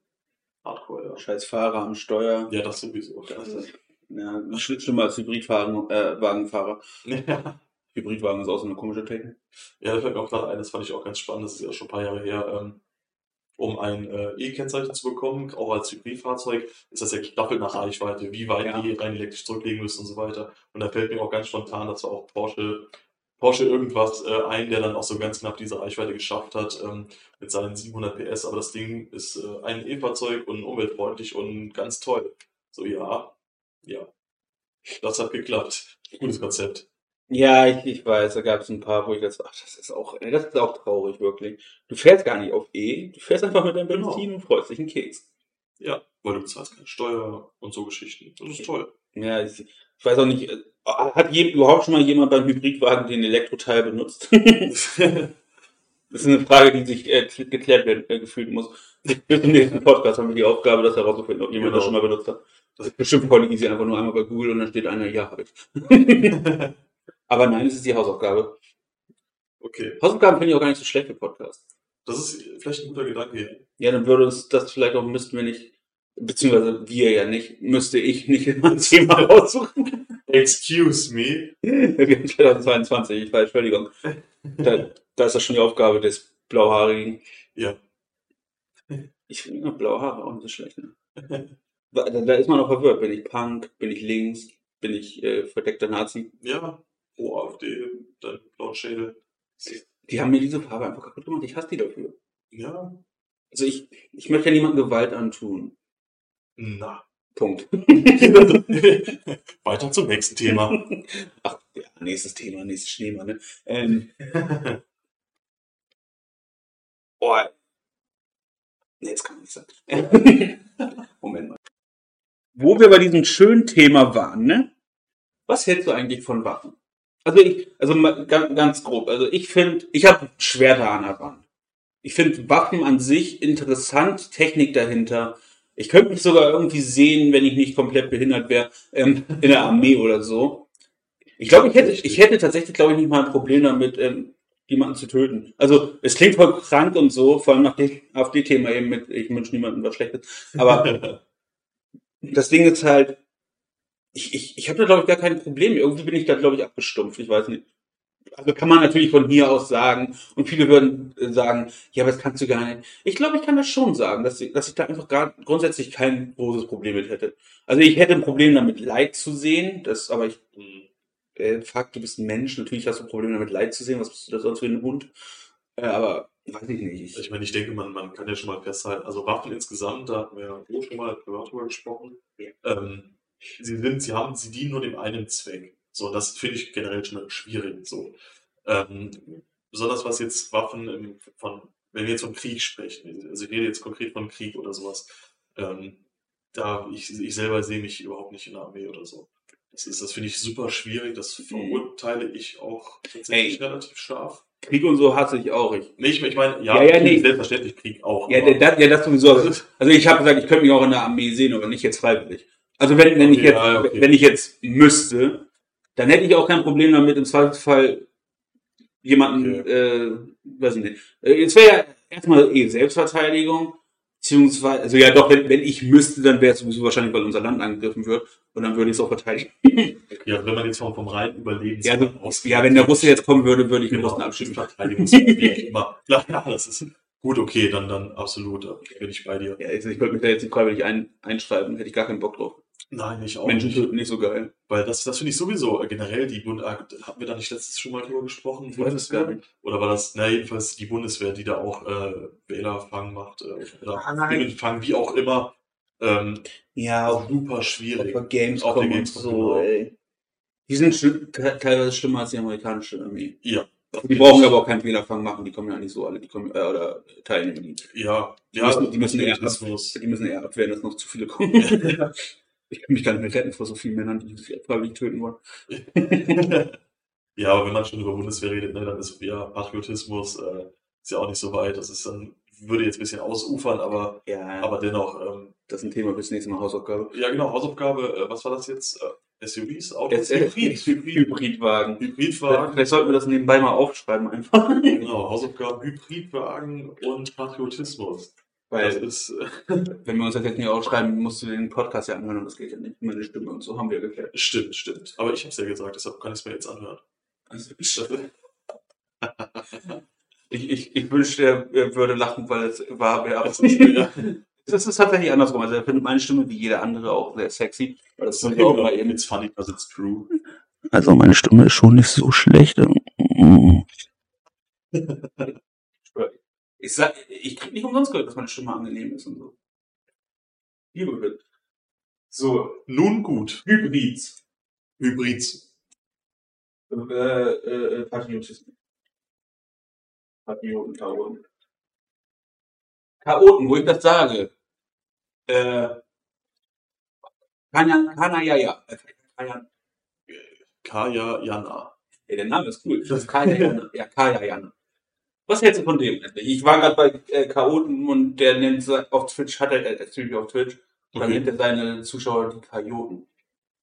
B: Hardcore, ja.
A: Scheiß Fahrer am Steuer.
B: Ja, das sowieso.
A: Das ist, ja, schlimm- schlimmer als Hybridwagen, äh.
B: Ja.
A: Hybridwagen ist auch so eine komische Technik.
B: Ja, da fällt mir auch gerade ein, das fand ich auch ganz spannend, das ist ja schon ein paar Jahre her, ähm, um ein äh, E-Kennzeichen zu bekommen, auch als Hybridfahrzeug, ist das ja gestaffelt nach Reichweite, wie weit
A: Ja.
B: die rein elektrisch zurücklegen müssen und so weiter. Und da fällt mir auch ganz spontan dazu auch Porsche, Porsche irgendwas äh, ein, der dann auch so ganz knapp diese Reichweite geschafft hat ähm, mit seinen 700 PS. Aber das Ding ist äh, ein E-Fahrzeug und umweltfreundlich und ganz toll. So, ja, ja. Das hat geklappt. Gutes Konzept.
A: Ja, ich, ich weiß, da gab es ein paar, wo ich das, ach, das ist auch, ey, das ist auch traurig, wirklich. Du fährst gar nicht auf E, du fährst einfach mit deinem
B: Genau.
A: Benzin und freust dich einen Keks.
B: Ja, weil du bezahlst keine Steuer und so Geschichten. Das ist toll.
A: Ja, ich, ich weiß auch nicht, äh, hat je, überhaupt schon mal jemand beim Hybridwagen den Elektroteil benutzt? Das ist eine Frage, die sich äh, geklärt werden, äh, gefühlt muss. Bis zum nächsten Podcast haben wir die Aufgabe, das herauszufinden, ob jemand das
B: Genau.
A: schon mal benutzt hat. Das ist bestimmt voll easy, einfach nur einmal bei Google und dann steht einer, ja, hab ich. Aber nein, es ist die Hausaufgabe.
B: okay,
A: Hausaufgaben finde ich auch gar nicht so schlecht für Podcasts.
B: das ist vielleicht ein guter Gedanke.
A: Ja, dann würde uns das vielleicht auch, müssten wir nicht, beziehungsweise wir ja nicht, müsste ich nicht immer ein Thema raussuchen.
B: Excuse me.
A: Wir haben 2022, ich weiß, Entschuldigung. Da, da ist das schon die Aufgabe des Blauhaarigen.
B: Ja.
A: Ich finde immer blaue Haare auch nicht so schlecht. Ne? Da, da ist man noch verwirrt. Bin ich Punk? Bin ich links? Bin ich äh, verdeckter Nazi?
B: Ja. Oh, AfD, dein blauen Schädel.
A: Die haben mir diese Farbe einfach kaputt gemacht. Ich hasse die dafür.
B: Ja.
A: Also ich, ich möchte ja niemandem Gewalt antun.
B: Na.
A: Punkt.
B: Weiter zum nächsten Thema.
A: Ach, ja, nächstes Thema, nächstes Schneemann. Ne? Ähm, oh. Nee, das kann man nicht sagen. Moment mal. Wo wir bei diesem schönen Thema waren, ne? Was hältst du eigentlich von Waffen? Also ich, also ganz grob. Also ich finde, ich habe Schwerter an der Wand. Ich finde Waffen an sich interessant, Technik dahinter. Ich könnte mich sogar irgendwie sehen, wenn ich nicht komplett behindert wäre, ähm, in der Armee oder so. Ich glaube, ich hätte, ich hätte tatsächlich, glaube ich, nicht mal ein Problem damit, ähm, jemanden zu töten. Also es klingt voll krank und so, vor allem nach dem AfD-Thema eben mit, ich wünsche niemandem was Schlechtes. Aber das Ding ist halt, ich, ich, ich habe da, glaube ich, gar kein Problem. Irgendwie bin ich da, glaube ich, abgestumpft. Ich weiß nicht. Also kann man natürlich von hier aus sagen. Und viele würden äh, sagen, ja, aber das kannst du gar nicht. Ich glaube, ich kann das schon sagen, dass ich, dass ich da einfach gar grundsätzlich kein großes Problem mit hätte. Also ich hätte ein Problem damit, Leid zu sehen. Das, aber ich, äh, fuck, du bist ein Mensch. Natürlich hast du ein Problem damit, Leid zu sehen. Was bist du da sonst für ein Hund? Äh, aber weiß ich nicht. Ich,
B: meine, ich denke, man, man kann ja schon mal festhalten, also Waffen insgesamt, da hatten wir ja auch schon mal privat drüber gesprochen.
A: Ja.
B: Ähm, sie sind, sie haben, sie dienen nur dem einen Zweck. So, das finde ich generell schon schwierig. So. Ähm, besonders was jetzt Waffen im, von, wenn wir jetzt vom Krieg sprechen, also ich rede jetzt konkret von Krieg oder sowas, ähm, da ich, ich selber sehe mich überhaupt nicht in der Armee oder so. Das ist, das finde ich super schwierig, das verurteile ich auch tatsächlich
A: Ey.
B: relativ scharf.
A: Krieg und so hasse ich auch. Ich,
B: Nee, ich, ich meine, ja,
A: Ja, ja, nee.
B: selbstverständlich Krieg auch.
A: ja, das, ja, das sowieso. Also ich habe gesagt, ich könnte mich auch in der Armee sehen, aber nicht jetzt freiwillig. Also wenn, wenn ich
B: Okay,
A: jetzt,
B: ja, okay.
A: wenn ich jetzt müsste, dann hätte ich auch kein Problem damit, im Zweifelsfall jemanden, äh, weiß ich nicht. Äh, Jetzt wäre ja erstmal eh Selbstverteidigung, beziehungsweise, also ja doch, wenn, wenn ich müsste, dann wäre es sowieso wahrscheinlich, weil unser Land angegriffen wird und dann würde ich es auch verteidigen.
B: Ja, wenn man jetzt vom, vom reinen Überleben
A: Ja, also, ja, wenn der Russe jetzt kommen würde, würde ich den
B: genau,
A: Russen abschießen.
B: Verteidigungsweg immer. Klar, ja, das ist gut, okay, dann, dann absolut, bin ich bei dir.
A: Ja, also ich würde mich da jetzt nicht freiwillig ein, einschreiben, hätte ich gar keinen Bock drauf.
B: Nein, ich auch
A: Menschen
B: nicht.
A: töten nicht so geil.
B: Weil das, das finde ich sowieso äh, generell, die Bund, ah, hatten wir da nicht letztes schon mal drüber gesprochen?
A: Ich weiß es gar nicht.
B: Oder war das, na jedenfalls die Bundeswehr, die da auch äh, Wählerfang macht, äh,
A: Ah.
B: Stimmenfang, wie auch immer. Ähm,
A: Ja,
B: auch super schwierig.
A: Auf der Gamescom, und
B: Gamescom,
A: so,
B: genau.
A: ey. Die sind schlimm, te- teilweise schlimmer als die amerikanische Armee.
B: Ja.
A: Die brauchen aber auch keinen Fehlerfang machen, die kommen ja nicht so alle, die kommen, äh, oder teilnehmen.
B: Ja,
A: Die
B: ja,
A: müssen- die müssen eher
B: Patriotismus.
A: Die müssen eher abwehren, dass noch zu viele kommen. ich kann mich gar nicht mehr retten vor so vielen Männern, die sich freiwillig töten wollen.
B: ja, aber wenn man schon über Bundeswehr redet, ne, dann ist ja Patriotismus äh, ist ja auch nicht so weit. Das ist dann, würde jetzt ein bisschen ausufern, aber,
A: Ja,
B: aber dennoch, ähm,
A: das ist ein Thema fürs nächste Mal Hausaufgabe.
B: ja genau, Hausaufgabe, äh, was war das jetzt? Äh, SUVs, Autos,
A: Jetzt, äh,
B: Hybrid, Hybrid,
A: Hybridwagen.
B: Hybridwagen,
A: vielleicht sollten wir das nebenbei mal aufschreiben einfach.
B: genau, Hausaufgaben, Hybridwagen und Patriotismus. Das
A: Weil,
B: ist, äh,
A: wenn wir uns das jetzt nicht aufschreiben, musst du den Podcast ja anhören und das geht ja nicht. Meine Stimme und so haben wir geklärt.
B: stimmt, stimmt. Aber ich habe es ja gesagt, deshalb kann ich es mir jetzt anhören.
A: Also, Ich, ich, ich wünschte, er würde lachen, weil es wahr wäre. Aber
B: Das ist, ja,
A: das ist tatsächlich andersrum. Also er findet meine Stimme wie jede andere auch sehr sexy. Weil das finde ich auch mal eben.
B: it's funny because it's true.
A: Also meine Stimme ist schon nicht so schlecht. Ich sag, ich krieg nicht umsonst gehört, dass meine Stimme angenehm ist und so. Liebe Gott. So,
B: Nun gut.
A: Hybrids.
B: Hybrids.
A: Äh, äh, äh, Patriotismus. Patrioten, Chaoten. Chaoten, wo ich das sage. Äh, ja, ja. Äh, Kaya,
B: Kaya Jana.
A: ey, der Name ist cool. Das ist Kaya, Jana. Ja, Kaya, Jana. Was hältst du von dem endlich? Ich war gerade bei äh, Chaoten und der nennt auf Twitch, hat er, äh, streamt auf Twitch, dann
B: Okay.
A: nennt er seine Zuschauer die Chaoten.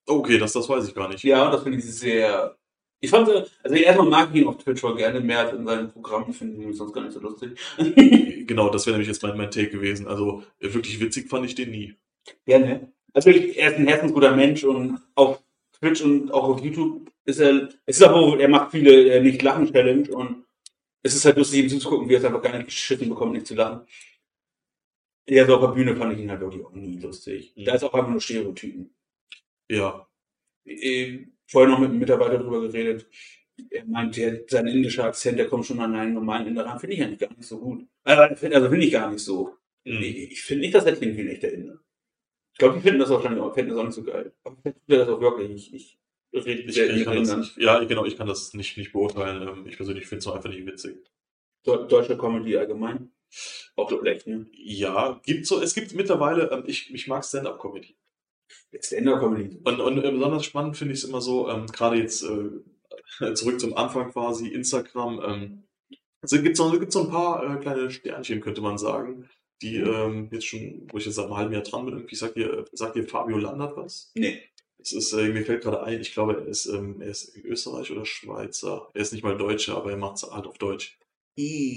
B: Okay, das, das weiß ich gar nicht.
A: Ja, und das finde ich sehr. Ich fand, äh, also erstmal mag ich ihn auf Twitch voll gerne, mehr als in seinen Programmen, finde ich sonst gar nicht so lustig.
B: Genau, das wäre nämlich jetzt mein, mein Take gewesen. Also äh, wirklich witzig fand ich den nie.
A: Ja, ne? Also er ist ein herzensguter Mensch und auf Twitch und auch auf YouTube ist er, es ist aber, er macht viele äh, Nicht-Lachen-Challenge und es ist halt lustig, ihm zuzugucken, wie er es einfach gar nicht geschissen bekommt, nicht zu lachen. Ja, so auf der Bühne fand ich ihn halt wirklich auch nie lustig.
B: Mhm.
A: Da ist auch einfach nur Stereotypen.
B: Ja.
A: äh, vorher noch mit einem Mitarbeiter drüber geredet. Er meint, der, sein indischer Akzent, der kommt schon an einen normalen Inder ran. Finde ich eigentlich gar nicht so gut. Also, also finde ich gar nicht so.
B: Mhm.
A: Ich, ich finde nicht, dass er klingt wie ein echter Inder. Ich glaube, die finden das auch, finden das auch nicht so geil. Aber vielleicht tut er das auch wirklich. Ich, ich rede
B: Ich, ich kann das
A: Indern.
B: nicht, ja, genau, ich kann das nicht, nicht beurteilen. Ähm, Ich persönlich finde es einfach nicht witzig.
A: Deu- Deutsche Comedy allgemein. Auch schlecht, ne?
B: Ja, gibt so, es gibt mittlerweile, ähm, ich, ich mag Stand-Up-Comedy.
A: Stand-Up-Comedy.
B: Und, und äh, besonders spannend finde ich es immer so, ähm, gerade jetzt äh, zurück zum Anfang quasi, Instagram. Ähm, also gibt so, gibt's so ein paar äh, kleine Sternchen, könnte man sagen, die ähm, jetzt schon, wo ich jetzt seit einem halben Jahr dran bin, irgendwie sagt ihr, sagt ihr Fabio Landert was?
A: Nee.
B: Es ist, äh, mir fällt gerade ein, ich glaube, er ist, ähm, er ist Österreich oder Schweizer. Er ist nicht mal Deutscher, aber er macht es halt auf Deutsch.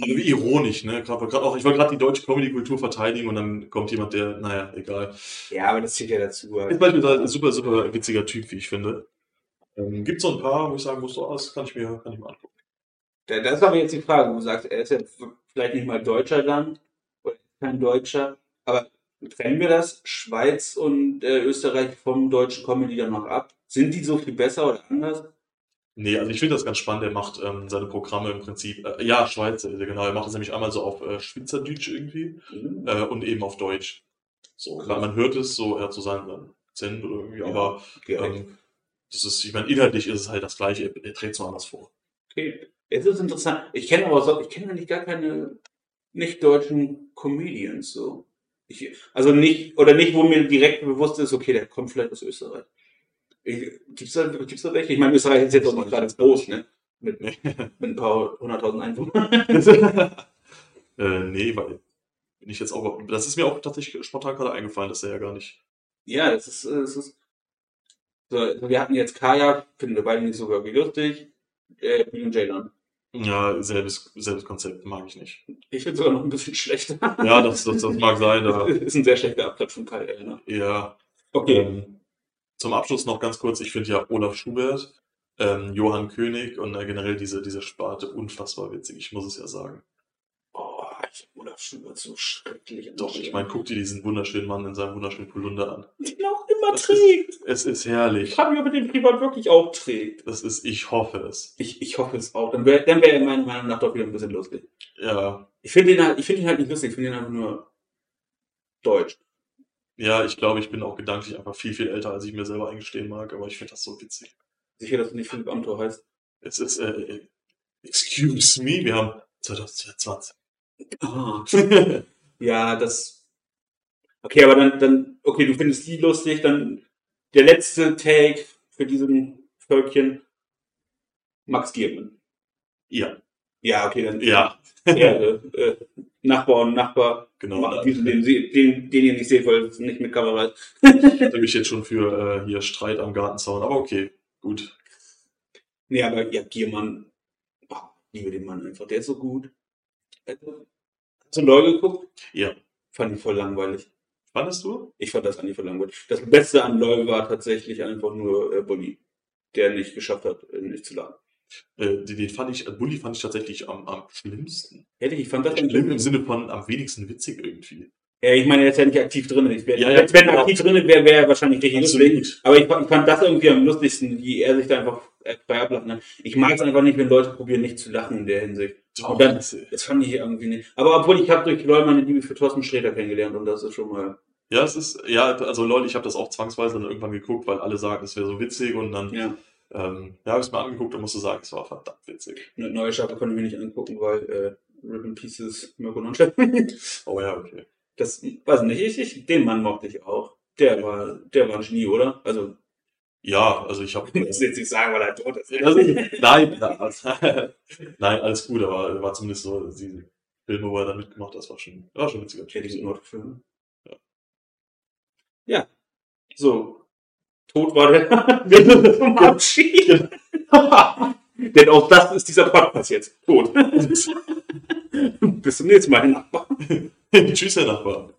B: Aber wie ironisch, ne? Gerade auch, ich wollte gerade die deutsche Comedy-Kultur verteidigen und dann kommt jemand, der, naja, egal.
A: Ja, aber das zählt ja dazu.
B: Ist beispielsweise ein super, super witziger Typ, wie ich finde. Ähm, gibt so ein paar, wo ich sagen muss, oh, das kann ich mir, kann ich mir angucken.
A: Da- Das ist aber jetzt die Frage, wo du sagst, er ist ja vielleicht nicht mal Deutscher dann, oder kein Deutscher, aber trennen wir das, Schweiz und äh, Österreich vom deutschen Comedy dann noch ab? Sind die so viel besser oder anders?
B: Nee, also ich finde das ganz spannend. Er macht ähm, seine Programme im Prinzip, äh, ja, Schweizer, ist er, genau. Er macht es nämlich einmal so auf äh, Schweizerdeutsch irgendwie
A: Mhm.
B: äh, und eben auf Deutsch. So, weil man hört es so, er hat so seinen, Akzent oder irgendwie,
A: Ja.
B: aber ähm, das ist, ich meine, inhaltlich ist es halt das Gleiche, er, er trägt es nur anders vor.
A: Okay. Es ist interessant. Ich kenne aber so, ich kenne eigentlich gar keine nicht deutschen Comedians so. Ich, also nicht, oder nicht, wo mir direkt bewusst ist, okay, der kommt vielleicht aus Österreich. Ich, gibt's da, gibt's da welche? Ich meine, Österreich ist jetzt auch nicht gerade groß, ne? Mit, mit ein paar hunderttausend Einwohnern.
B: äh, nee, weil bin ich jetzt auch, das ist mir auch tatsächlich spontan gerade eingefallen, dass er ja gar nicht.
A: ja, das ist, äh, das ist, so, wir hatten jetzt Kajak, finden wir beide nicht so wirklich lustig. Äh, und Jalen.
B: Ja, selbes, selbes Konzept mag ich nicht.
A: Ich finde sogar noch ein bisschen schlechter.
B: Ja, das, das, das mag sein,
A: Das
B: da,
A: ist ein sehr schlechter Abklatsch von Kajak, ne?
B: ja.
A: Okay.
B: Ähm, zum Abschluss noch ganz kurz, ich finde ja Olaf Schubert, ähm, Johann König und äh, generell diese, diese Sparte unfassbar witzig, ich muss es ja sagen.
A: Ich Schubert so schrecklich.
B: Doch, ich meine, guck dir diesen wunderschönen Mann in seinem wunderschönen Polunder an.
A: Den auch immer
B: Das
A: trägt.
B: Es ist herrlich.
A: Ich frage mich, ob er den privat wirklich auch trägt.
B: Das ist, ich hoffe es.
A: Ich, ich hoffe es auch. Dann wäre dann wär er meiner Meinung nach doch wieder ein bisschen lustig.
B: Ja,
A: Ich finde ihn, halt, ich find ihn halt nicht lustig, ich finde ihn einfach nur deutsch.
B: ja, ich glaube, ich bin auch gedanklich einfach viel, viel älter, als ich mir selber eingestehen mag, aber ich finde das so witzig.
A: Sicher, dass du nicht Philipp Amthor heißt.
B: Es ist, äh, excuse me, wir haben 2022.
A: Ah. ja, das. Okay, aber dann, dann, okay, du findest die lustig, dann der letzte Take für diesen Völkchen. Max Giermann.
B: ja,
A: Ja, okay, dann.
B: ja,
A: Ja, äh, äh, Nachbar und Nachbar.
B: genau.
A: Den, sie- den, den ihr nicht seht, weil es nicht mit Kamera ist.
B: Ich hätte mich jetzt schon für äh, hier Streit am Gartenzaun, aber okay, gut.
A: Nee, aber ja, Giermann, oh, liebe den Mann einfach, der ist so gut. Also, Hast du LOL geguckt?
B: Ja.
A: Fand ich voll langweilig.
B: Fandest du?
A: Ich fand das eigentlich voll langweilig. Das Beste an LOL war tatsächlich einfach nur äh, Bully, der nicht geschafft hat, äh, nicht zu laden.
B: Äh, den, den fand ich, äh, Bully fand ich tatsächlich am, am schlimmsten.
A: Ehrlich, ich fand das
B: Schlimm im Sinne von am wenigsten witzig irgendwie.
A: Ja, ich meine, er ist ja nicht aktiv drin. Ich wär,
B: Ja, ja,
A: wenn er
B: genau.
A: aktiv drin wäre, wäre er wahrscheinlich richtig
B: Absolut.
A: lustig. Aber ich, fand- ich fand das irgendwie am lustigsten, wie er sich da einfach äh, frei ablachen kann. Ich mag es einfach nicht, wenn Leute probieren, nicht zu lachen in der Hinsicht. Und dann-
B: das,
A: Das fand ich irgendwie nicht. Aber obwohl ich habe durch LOL meine Liebe für Thorsten Sträter kennengelernt und das ist schon mal.
B: Ja, es ist, ja, also Leute, ich habe das auch zwangsweise dann irgendwann geguckt, weil alle sagen, es wäre so witzig und dann,
A: Ja.
B: ähm, ja, habe ich es mir angeguckt und musste sagen, es war verdammt witzig.
A: Eine neue Staffel konnte ich mir nicht angucken, weil äh, Rip in Pieces Mirko Nonchef.
B: Oh ja, okay.
A: Das weiß nicht, ich, ich, den Mann mochte ich auch. Der war, der war ein Genie, oder? Also,
B: Ja, also ich habe.
A: ich muss jetzt nicht sagen, weil er tot ist.
B: Also, nein, also, nein, alles gut, aber war zumindest so, die Filme, wo er da mitgemacht hat, das war schon, war schon ein witziger
A: Ja, diese. Nordfilme.
B: Ja.
A: Ja. So. Tot war der zum Abschied. Denn auch das ist dieser Podcast jetzt. Tot. Bis zum nächsten Mal, Nachbar.
B: Tschüss, Herr Nachbar.